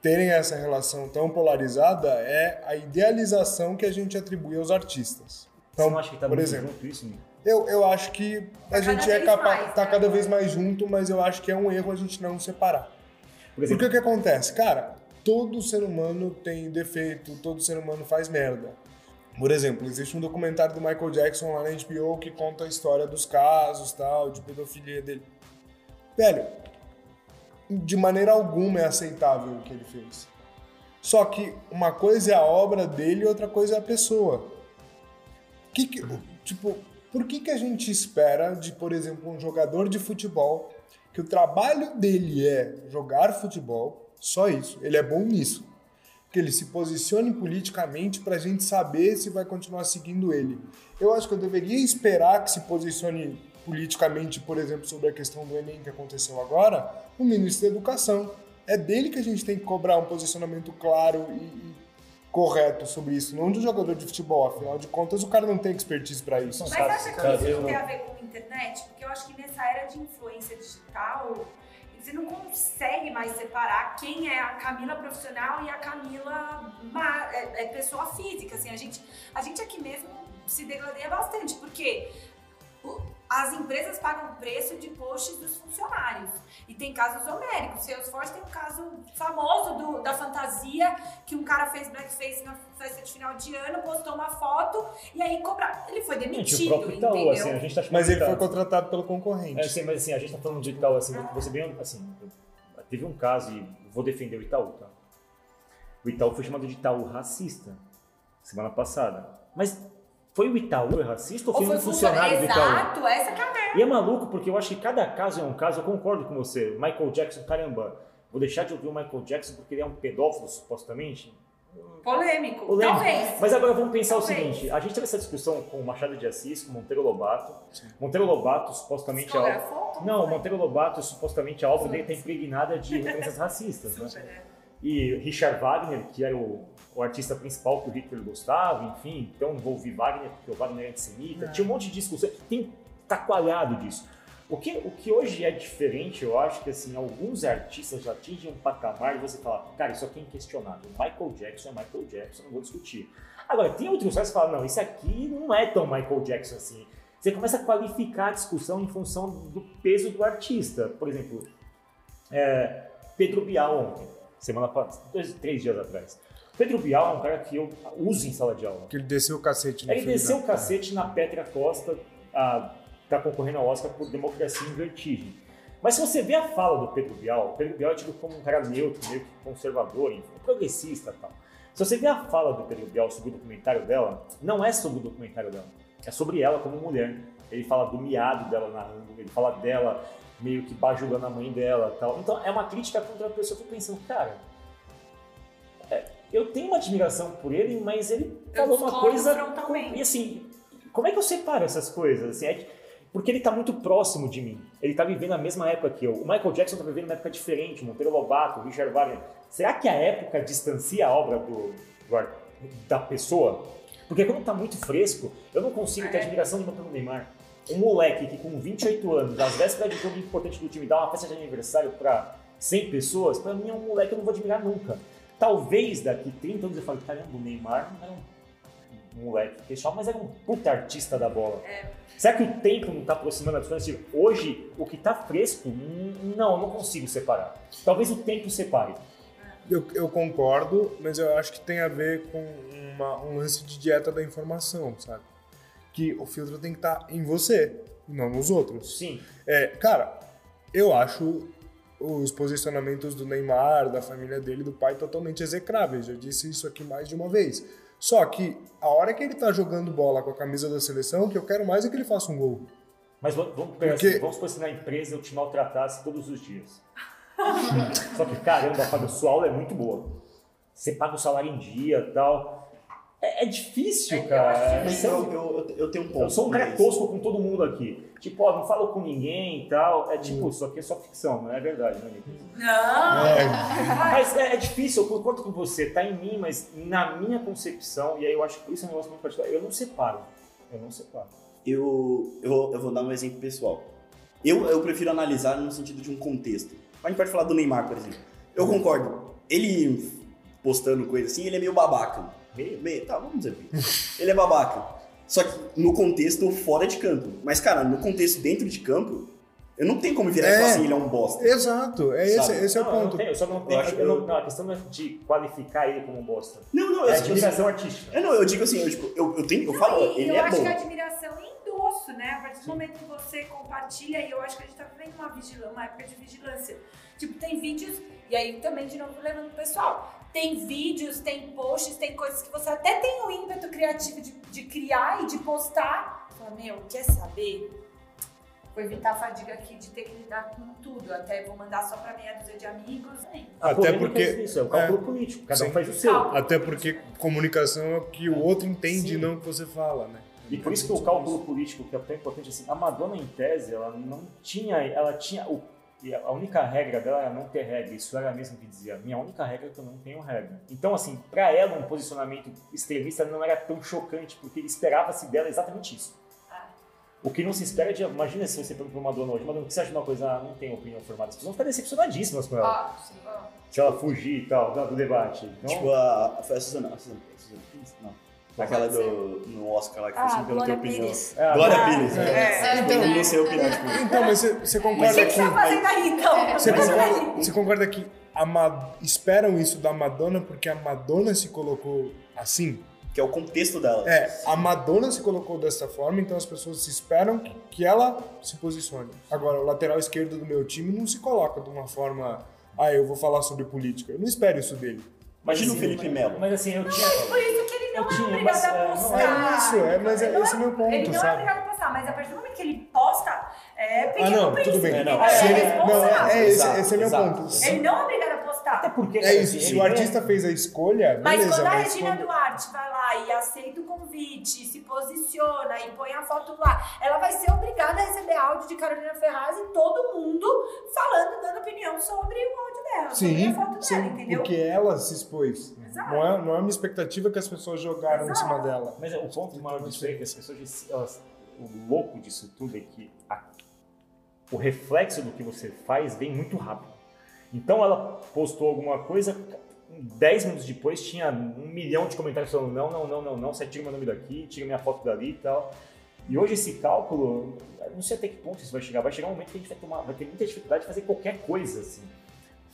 terem essa relação tão polarizada é a idealização que a gente atribui aos artistas.
Você não acha que tá
por
muito
exemplo,
junto isso, Nico?
eu, eu acho que a
Tá
gente
cada
é capaz,
mais,
tá
né?
cada vez mais junto, mas eu acho que é um erro a gente não separar.
Por exemplo,
Porque o que acontece? Cara, todo ser humano tem defeito, todo ser humano faz merda. Por exemplo, existe um documentário do Michael Jackson lá na HBO que conta a história dos casos, tal, de pedofilia dele. Velho, de maneira alguma é aceitável o que ele fez. Só que uma coisa é a obra dele e outra coisa é a pessoa. Que que- tipo, por que, que a gente espera de, por exemplo, um jogador de futebol que o trabalho dele é jogar futebol, só isso, ele é bom nisso. Que ele se posicione politicamente pra gente saber se vai continuar seguindo ele. Eu acho que eu deveria esperar que se posicione politicamente, por exemplo, sobre a questão do Enem que aconteceu agora, o ministro da Educação. É dele que a gente tem que cobrar um posicionamento claro e correto sobre isso, não de um jogador de futebol. Afinal de contas, o cara não tem expertise pra isso.
Mas
Cara,
acha que isso tem a ver com a internet? Porque eu acho que nessa era de influência digital, você não consegue mais separar quem é a Camila profissional e a Camila é, é pessoa física. Assim, a, gente, a gente aqui mesmo se degradeia bastante, porque as empresas pagam preço de posts dos funcionários. E tem casos homéricos. Salesforce tem um caso famoso do- da fantasia que um cara fez blackface na festa de final de ano, postou uma foto e aí cobrar. Ele foi
gente,
demitido,
o próprio Itaú,
entendeu?
assim, a gente tá
Mas ele foi contratado pelo concorrente.
É, sim, mas assim, a gente tá falando de Itaú, assim, você bem, assim, teve um caso, e vou defender o Itaú, tá? O Itaú foi chamado de Itaú racista, semana passada. Mas foi o Itaú foi racista ou
Ou
foi
foi
um funcionário do Itaú?
Exato, essa que é a merda.
E é maluco porque eu acho que cada caso é um caso, eu concordo com você. Michael Jackson, caramba, vou deixar de ouvir o Michael Jackson porque ele é um pedófilo, supostamente?
Polêmico.
Polêmico.
Talvez.
Mas agora vamos pensar o
Talvez.
seguinte: a gente teve essa discussão com o Machado de Assis, com o Monteiro Lobato. Monteiro Lobato, supostamente. A...
Psicografou?
Não, o Monteiro Lobato, supostamente, a obra dele está impregnada de referências racistas. Né?
Né?
E Richard Wagner, que era o, o artista principal que o Hitler gostava, enfim, então ouvir Wagner porque o Wagner é antissemita. Tinha um monte de discussão, tem coalhado disso. O que, o que hoje é diferente, eu acho que assim, alguns artistas já atingem um patamar e você fala, cara, isso aqui é inquestionável. Michael Jackson é Michael Jackson, não vou discutir. Agora, tem outros que falam, não, isso aqui não é tão Michael Jackson assim. Você começa a qualificar a discussão em função do peso do artista. Por exemplo, é, Pedro Bial ontem, semana passada, dois, três dias atrás. Pedro Bial é um cara que eu uso em sala de aula.
Que ele desceu o cacete no
Ele desceu
da-
o cacete na Petra Costa, a, tá concorrendo ao Oscar por Democracia em Vertigem. Mas se você vê a fala do Pedro Bial, o Pedro Bial é tido como um cara neutro, meio que conservador, enfim, progressista e tal. Se você vê a fala do Pedro Bial sobre o documentário dela, não é sobre o documentário dela, é sobre ela como mulher. Ele fala do miado dela narrando, ele fala dela meio que bajulando a mãe dela e tal. Então é uma crítica contra a pessoa. Eu fico pensando, cara, eu tenho uma admiração por ele, mas ele
Eu
falou uma coisa.
frontalmente.
E assim, como é que eu separo essas coisas? Assim, é que- porque ele tá muito próximo de mim. Ele tá vivendo a mesma época que eu. O Michael Jackson tá vivendo uma época diferente, o Monteiro Lobato, o Richard Wagner. Será que a época distancia a obra do, da pessoa? Porque quando tá muito fresco, eu não consigo ter
É.
admiração nenhuma pelo Neymar. Um moleque que com 28 anos, às vésperas de jogo importante do time, dá uma festa de aniversário pra 100 pessoas, pra mim é um moleque que eu não vou admirar nunca. Talvez daqui 30 anos eu fale, caramba, o Neymar não era um moleque queixal, mas era um puta artista da bola. Será que o tempo não tá aproximando as coisas? Tipo, Hoje, o que tá fresco, hum, não, eu não consigo separar. Talvez o tempo separe.
Eu, eu concordo, mas eu acho que tem a ver com uma- um lance de dieta da informação, sabe? Que o filtro tem que estar em você, não nos outros.
Sim.
É, cara, eu acho os posicionamentos do Neymar, da família dele, do pai, totalmente execráveis. Já disse isso aqui mais de uma vez. Só que a hora que ele tá jogando bola com a camisa da seleção, o que eu quero mais é que ele faça um gol.
Mas vamos, vamos, pegar
Porque-
assim, vamos supor se na empresa eu te maltratasse todos os dias. <laughs> Só que, caramba, Fábio, sua aula é muito boa. Você paga o salário em dia e tal. É, é difícil, cara.
Mas
Você-
eu, eu, eu tenho um ponto.
Eu sou um cara
mas-
tosco com todo mundo aqui. Tipo, ó, não falo com ninguém e tal. É tipo, isso aqui é só ficção, não é verdade, né?
Não!
Mas é, é difícil, eu concordo com você, tá em mim, mas na minha concepção, e aí eu acho que isso é um negócio muito particular, eu não separo. Eu não separo.
Eu, eu, vou- eu vou dar um exemplo pessoal. Eu, eu prefiro analisar no sentido de um contexto. A gente pode falar do Neymar, por exemplo. Eu concordo. Ele postando coisa assim, ele é meio babaca.
Meio?
Meio, tá, vamos dizer. Ele é babaca. Só que no contexto fora de campo. Mas, cara, no contexto dentro de campo, eu não tenho como virar e
É.
falar assim, ele é um bosta.
Exato, é esse, esse é o
não, eu não
ponto.
tenho, eu só não tenho.
Eu acho
eu não- não, a questão não é de qualificar ele como um bosta.
Não, não, eu,
É
eu,
admiração artística.
eu, não, eu digo assim, eu, tipo, eu, eu tenho, eu falo,
E
ele
eu
é
acho
bom.
que a admiração é endosso, né? A partir do momento que você compartilha, e eu acho que a gente tá vivendo uma, vigilância, uma época de vigilância. Tipo, tem vídeos, e aí também, de novo, levando pro pessoal. Tem vídeos, tem posts, tem coisas que você até tem o ímpeto criativo de, de criar e de postar. Fala, meu, quer saber? Vou evitar a fadiga aqui de ter que lidar com tudo. Até vou mandar só pra meia dúzia de amigos. hein?
A
Até porque-
é isso, é o cálculo político, cada um
Sim.
faz o seu.
Cálculo.
Até porque comunicação é o que o outro entende,
Sim.
não o que você fala, né?
E por isso que o cálculo político, que é tão importante, assim, a Madonna, em tese, ela não tinha, ela tinha, o, e a única regra dela era não ter regra, isso era mesmo que dizia, minha única regra é que eu não tenho regra. Então, assim, pra ela, um posicionamento extremista não era tão chocante, porque esperava-se dela exatamente isso. O que não se espera de, imagina se você pergunta pra Madonna hoje, Madonna, o que você acha de uma coisa, ah, não tenho opinião formada, as pessoas vão ficar decepcionadíssimas com ela,
Ah, sim,
se ela fugir e tal, do debate. Então,
Tipo, a, foi a Suzana, a Suzana, a Suzana Pires? Não. Aquela do, no Oscar lá que foi
Ah,
assim, pelo
Glória
teu opinião.
É,
Glória
Ah,
Pires, né?
é,
Tipo, eu não sei opinar, tipo,
Então, mas você, você
O
concorda
que, que
que.
você tá fazendo aí, então?
Você
Mas
concorda, você concorda que Ma- esperam isso da Madonna porque a Madonna se colocou assim?
que é o contexto dela.
É, a Madonna se colocou dessa forma, então as pessoas se esperam que ela se posicione. Agora, o lateral esquerdo do meu time não se coloca de uma forma, ah, eu vou falar sobre política. Eu não espero isso dele.
Imagina o Felipe Melo.
Mas assim, eu tinha...
Por isso que ele não é
tinha,
obrigado
mas,
a
é, não
postar.
é isso, é, mas é- esse é meu ponto,
Ele não
sabe?
é obrigado a postar, mas a partir do momento que ele posta, é pequeno
Ah, não,
príncipe,
tudo bem.
não.
Se
Ele é
não, é,
responsável.
é esse,
Exato,
esse é meu
exato.
ponto.
Ele não é obrigado a postar.
Até porque...
É isso, se o
é-
artista fez a escolha,
Mas
beleza.
quando a
mas
Regina
quando-
Duarte vai lá e aceita o convite, se posiciona e põe a foto lá, ela vai ser obrigada a receber áudio de Carolina Ferraz e todo mundo falando, dando opinião sobre o áudio dela,
Sim,
a foto
sim,
dela, entendeu?
porque ela se expôs.
Exato.
Não é, não é uma expectativa que as pessoas jogaram em
Exato.
cima dela.
Mas é, o ponto maior disso é que as pessoas, elas, o louco disso tudo é que a- o reflexo do que você faz vem muito rápido. Então ela postou alguma coisa, 10 minutos depois tinha um milhão de comentários falando não, não, não, não, não, você tira meu nome daqui, tira minha foto dali e tal. E hoje esse cálculo, não sei até que ponto isso vai chegar, vai chegar um momento que a gente vai, tomar, vai ter muita dificuldade de fazer qualquer coisa, assim.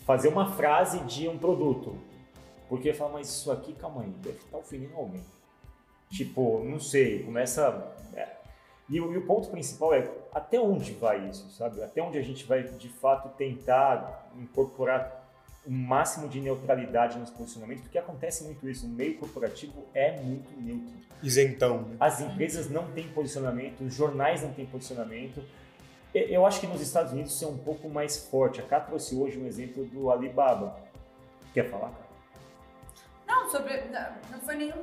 Fazer uma frase de um produto. Porque fala, mas isso aqui, calma aí, deve estar ofendendo alguém. Tipo, não sei, começa. é. E, o, e o ponto principal é até onde vai isso, sabe? Até onde a gente vai de fato tentar incorporar o máximo de neutralidade nos posicionamentos, porque acontece muito isso. O meio corporativo é muito neutro.
Isentão. né?
As empresas não têm posicionamento, os jornais não têm posicionamento. Eu acho que nos Estados Unidos isso é um pouco mais forte. A Cá trouxe hoje um exemplo do Alibaba. Quer falar, cara?
sobre. Não, não foi nenhum.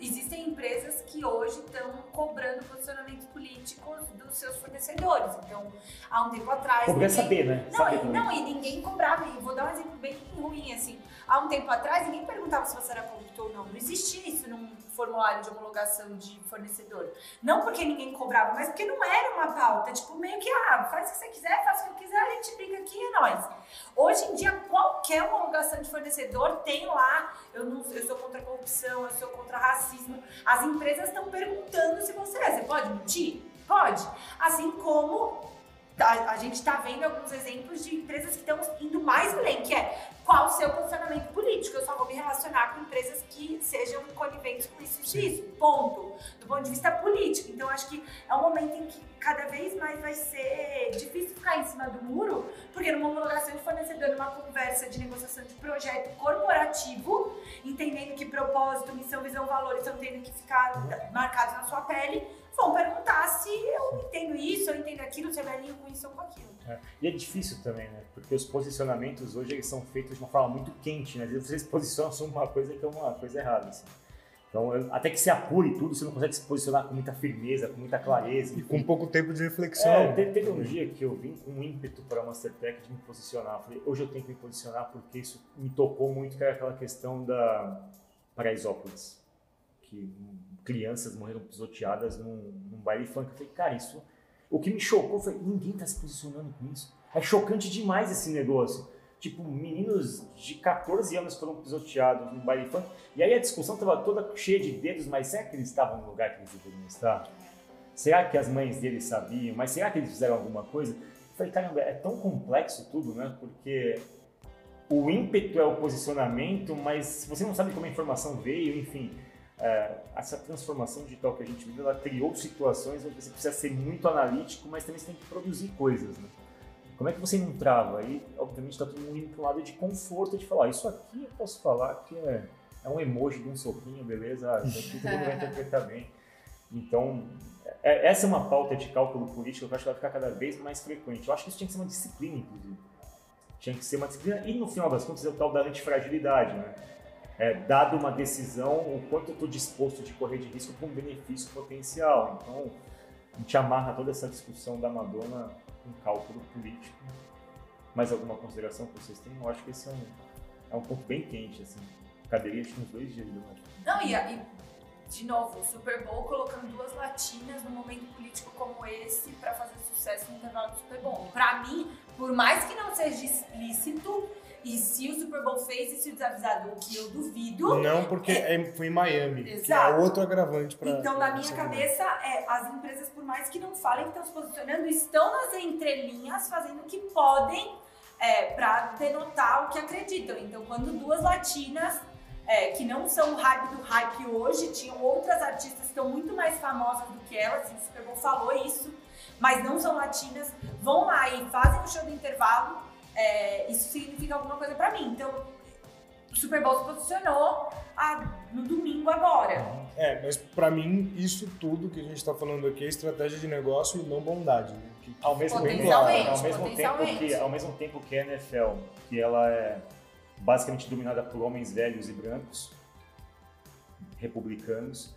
Existem empresas que hoje estão cobrando posicionamentos políticos dos seus fornecedores. Então, há um tempo atrás. Ninguém-
saber, né?
Não,
Saber
e, não, e ninguém cobrava. E vou dar um exemplo bem ruim, assim. Há um tempo atrás, ninguém perguntava se você era corrupto ou não. Não existia isso num formulário de homologação de fornecedor. Não porque ninguém cobrava, mas porque não era uma pauta. Tipo, meio que, ah, faz o que você quiser, faz o que quiser, a gente brinca aqui, é nóis. Hoje em dia, qualquer homologação de fornecedor tem lá, eu, não, eu sou contra a corrupção, eu sou contra racismo. As empresas estão perguntando se você é. Você pode mentir? Pode. Assim como a, a gente está vendo alguns exemplos de empresas que estão indo mais além, que é qual o seu posicionamento político. Eu só vou me relacionar com empresas que sejam coniventes com isso e isso. Ponto. Do ponto de vista político. Então, acho que é um momento em que cada vez mais vai ser difícil ficar em cima do muro, porque numa homologação de fornecedor, numa conversa de negociação de projeto corporativo, entendendo que propósito, missão, visão, valores estão tendo que ficar marcados na sua pele, vão perguntar se eu entendo isso, eu entendo aquilo, se eu alinho com isso ou com aquilo.
É. E é difícil também, né? Porque os posicionamentos hoje eles são feitos de uma forma muito quente, né? Às vezes você se posiciona sobre uma coisa que é uma coisa errada, assim. Então, até que se apure tudo, você não consegue se posicionar com muita firmeza, com muita clareza.
E
enfim.
com pouco tempo de reflexão.
É, teve, teve um dia que eu vim com um ímpeto para a Mastertech de me posicionar. Falei, hoje eu tenho que me posicionar porque isso me tocou muito, que era aquela questão da Paraisópolis. Que crianças morreram pisoteadas num, num baile funk. Eu falei, cara, isso... O que me chocou foi, ninguém tá se posicionando com isso. É chocante demais esse negócio. Tipo, meninos de 14 anos foram pisoteados num baile funk. E aí a discussão tava toda cheia de dedos, mas será que eles estavam no lugar que eles deveriam estar? Será que as mães deles sabiam? Mas será que eles fizeram alguma coisa? Eu falei, caramba, é tão complexo tudo, né? Porque o ímpeto é o posicionamento, mas se você não sabe como a informação veio, enfim, é, essa transformação digital que a gente vive, ela criou situações onde você precisa ser muito analítico, mas também você tem que produzir coisas, né? Como é que você não trava? Aí, obviamente, está todo mundo indo para um lado de conforto, de falar, isso aqui eu posso falar que é, é um emoji de um soquinho, beleza? Ah, isso aqui todo mundo vai <laughs> interpretar bem. Então, é- essa é uma pauta de cálculo político que eu acho que vai ficar cada vez mais frequente. Eu acho que isso tinha que ser uma disciplina, inclusive. Tinha que ser uma disciplina, e no final das contas é o tal da antifragilidade, né? É, dado uma decisão, o quanto eu estou disposto de correr de risco para um benefício potencial. Então, a gente amarra toda essa discussão da Madonna em cálculo político. Mais alguma consideração que vocês têm? Eu acho que esse é um, é um ponto bem quente, assim. Acho que uns dois dias, eu acho.
Não, e, e, de novo, o Super Bowl colocando duas latinas num momento político como esse pra fazer sucesso no intervalo do Super Bowl. Pra mim, por mais que não seja explícito, e se o Super Bowl fez isso desavisado, o que eu duvido,
Não, porque é- foi em Miami, que é
Exato.
outro agravante para.
Então, na minha cabeça, é, as empresas, por mais que não falem que estão se posicionando, estão nas entrelinhas fazendo o que podem é, para denotar o que acreditam. Então, quando duas latinas, é, que não são o hype do hype hoje, tinham outras artistas que estão muito mais famosas do que elas, e o Super Bowl falou isso, mas não são latinas, vão lá e fazem o show do intervalo, é, isso significa alguma coisa para mim. Então, o Super Bowl se posicionou ah, no domingo agora.
É, mas pra mim, isso tudo que a gente tá falando aqui é estratégia de negócio e não bondade. Né? Que-
Ao mesmo tempo, ao mesmo tempo que ao mesmo tempo que a NFL, que ela é basicamente dominada por homens velhos e brancos, republicanos,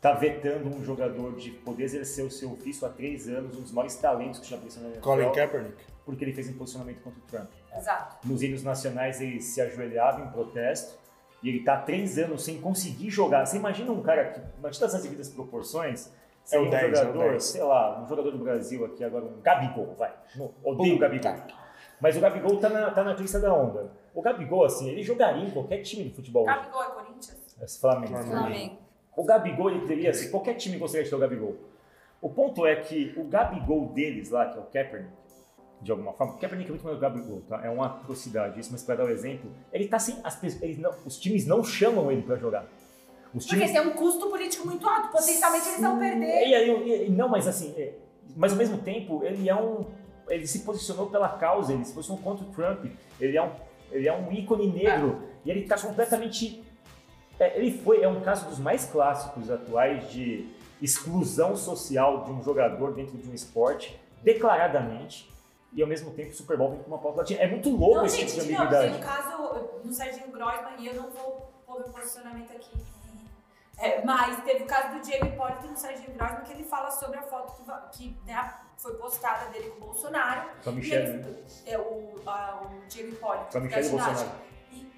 está vetando um jogador de poder exercer o seu ofício há três anos, um dos maiores talentos que já apareceu na NFL,
Colin Kaepernick.
porque ele fez um posicionamento contra o Trump.
Exato.
Nos hinos nacionais ele se ajoelhava em protesto e ele está há três anos sem conseguir jogar. Você imagina um cara que, imagina essas devidas proporções,
É
um
10, é
jogador,
10.
sei lá, um jogador do Brasil aqui agora, um Gabigol, vai. Odeio o Gabigol. Mas o Gabigol tá na, tá na crista da onda. O Gabigol, assim, ele jogaria em qualquer time de futebol.
Gabigol é Corinthians?
Esse Flamengo.
Flamengo.
O Gabigol, ele teria, assim, qualquer time gostaria de ter o Gabigol. O ponto é que o Gabigol deles lá, que é o Kaepernick, de alguma forma, o Kaepernick é muito mais do Gabigol, tá? É uma atrocidade isso, mas para dar o exemplo, ele tá sem, as, eles não- os times não chamam ele para jogar. Os
Porque
times
tem um custo político muito alto, potencialmente eles vão perder.
e aí, e- não, mas assim, é, mas ao mesmo tempo, ele é um. Ele se posicionou pela causa, ele se posicionou contra o Trump, ele é um, ele é um ícone negro, e ele está completamente. É, ele foi, é um caso dos mais clássicos atuais de exclusão social de um jogador dentro de um esporte, declaradamente. e ao mesmo tempo o Super Bowl vem com uma pauta latina. É muito louco
Não,
esse
gente,
tipo de
não,
ambiguidade.
um caso no Serginho Grossman, e eu não vou pôr meu posicionamento aqui. É, mas teve o caso do Diego Hipólito no Serginho Grossman, que ele fala sobre a foto que, que né, foi postada dele com o Bolsonaro.
Com a Michelle,
ele-
né?
É o, a- o Diego Hipólito.
Com a Michelle. Bolsonaro.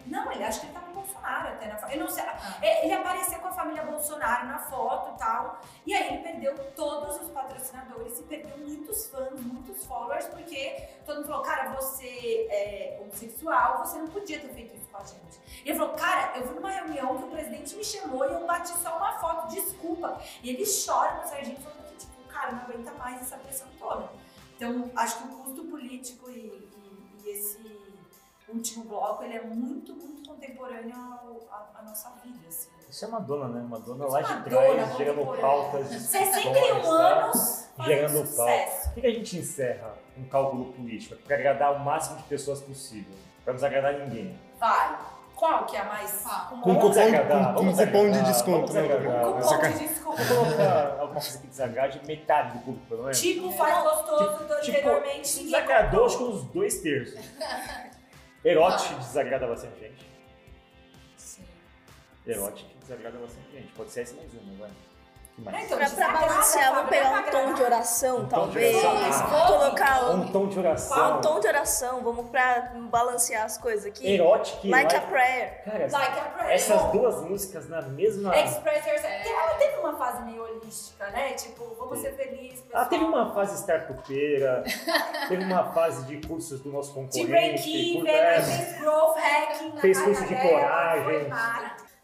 Não, ele acha que ele tá com o Bolsonaro até na foto. Eu não sei.
Ah.
É, Ele apareceu com a família Bolsonaro na foto e tal. E aí ele perdeu todos os patrocinadores e perdeu muitos fãs, muitos followers, porque todo mundo falou, cara, você é homossexual, você não podia ter feito isso com a gente. E ele falou, cara, eu fui numa reunião que o presidente me chamou e eu bati só uma foto, desculpa. E ele chora no Serginho falando que, tipo, cara, não aguenta mais essa pressão toda. Então, acho que o custo político e, e- e esse último bloco, ele é muito, muito contemporâneo ao- à, nossa vida, assim.
Isso é Madonna, né? Madonna
Isso
lá
é
de trás, gerando
contemporânea.
pautas de
61
histórias, tá?
anos
gerando pauta.
sucesso.
Por que a gente encerra um cálculo político? Para agradar o máximo de pessoas possível. Para não agradar ninguém.
Vai. Qual que é a mais...
Ah,
Com cupom,
desagradar,
com, com
vamos
cupom de
desagradar,
desconto.
desagradar.
não,
Cupom de desconto.
Vou colocar alguma coisa que desagrade metade do público, pelo menos.
Tipo, faz gostoso do anteriormente. ninguém
desagradou acho que uns dois terços. <laughs> Erote desagrada bastante gente.
Sim.
Erote desagrada bastante gente. Pode ser esse mais uma, vai. Mais?
então,
Pra, pra
desagrada,
balancear, vamos pegar
é
um tom de oração,
Um tom de
talvez.
oração.
Ah.
Colocar
Um
um,
tom de oração.
um tom de oração, vamos pra balancear as coisas aqui.
Erotic
Like a
like-
prayer.
Cara,
Like a prayer.
essas duas músicas na mesma.
Express Yourself. Ela teve uma fase meio holística, né? Tipo, vamos ser felizes, pessoal.
Ela teve uma fase startupeira, teve uma fase de cursos do nosso
De
concorrente. é,
aí fez growth hacking
Fez curso de coragem.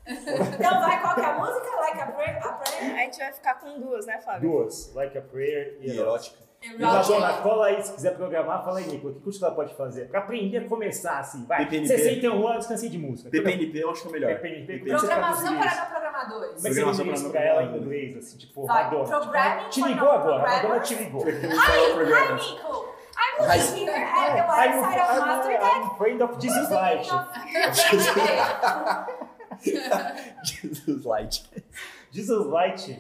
Então vai, qual que é a música? Like a prayer? A prayer?
A gente vai ficar com duas, né, Fábio?
Duas, Like a Prayer e,
erótica.
Madonna, cola aí, se quiser programar, fala aí, Nicola, que curso ela pode fazer? Pra aprender a começar assim, vai.
PPNP.
61 anos, cansei de música.
PPNP eu acho que é o melhor.
PPNP,
Programação para programadores.
Como é que você
Programação para
pra ela em inglês, assim, tipo,
Vai,
Madonna?
programming
Te
for
ligou agora, a Madonna te ligou.
Ai, ai, Nico! I'm looking here at the
I'm,
website of Master
I'm, I'm friend of Jesus Light. <laughs> <laughs>
Jesus Light.
Jesus Light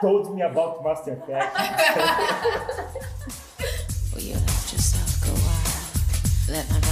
told me about Master.
Will you let yourself go wild? Let my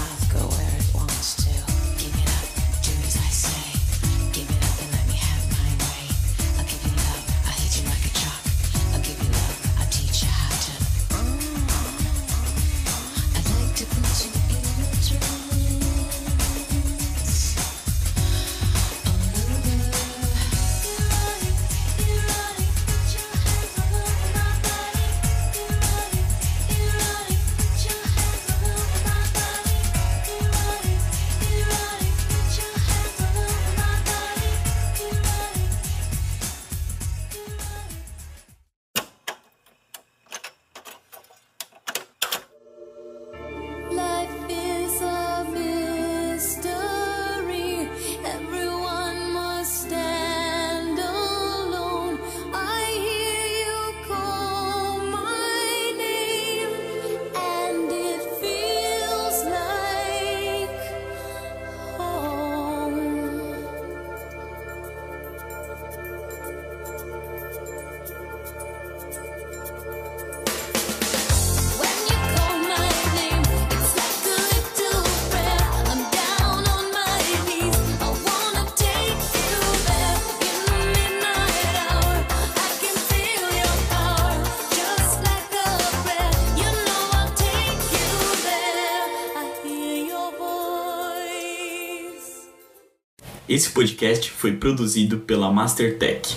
podcast foi produzido pela Mastertech.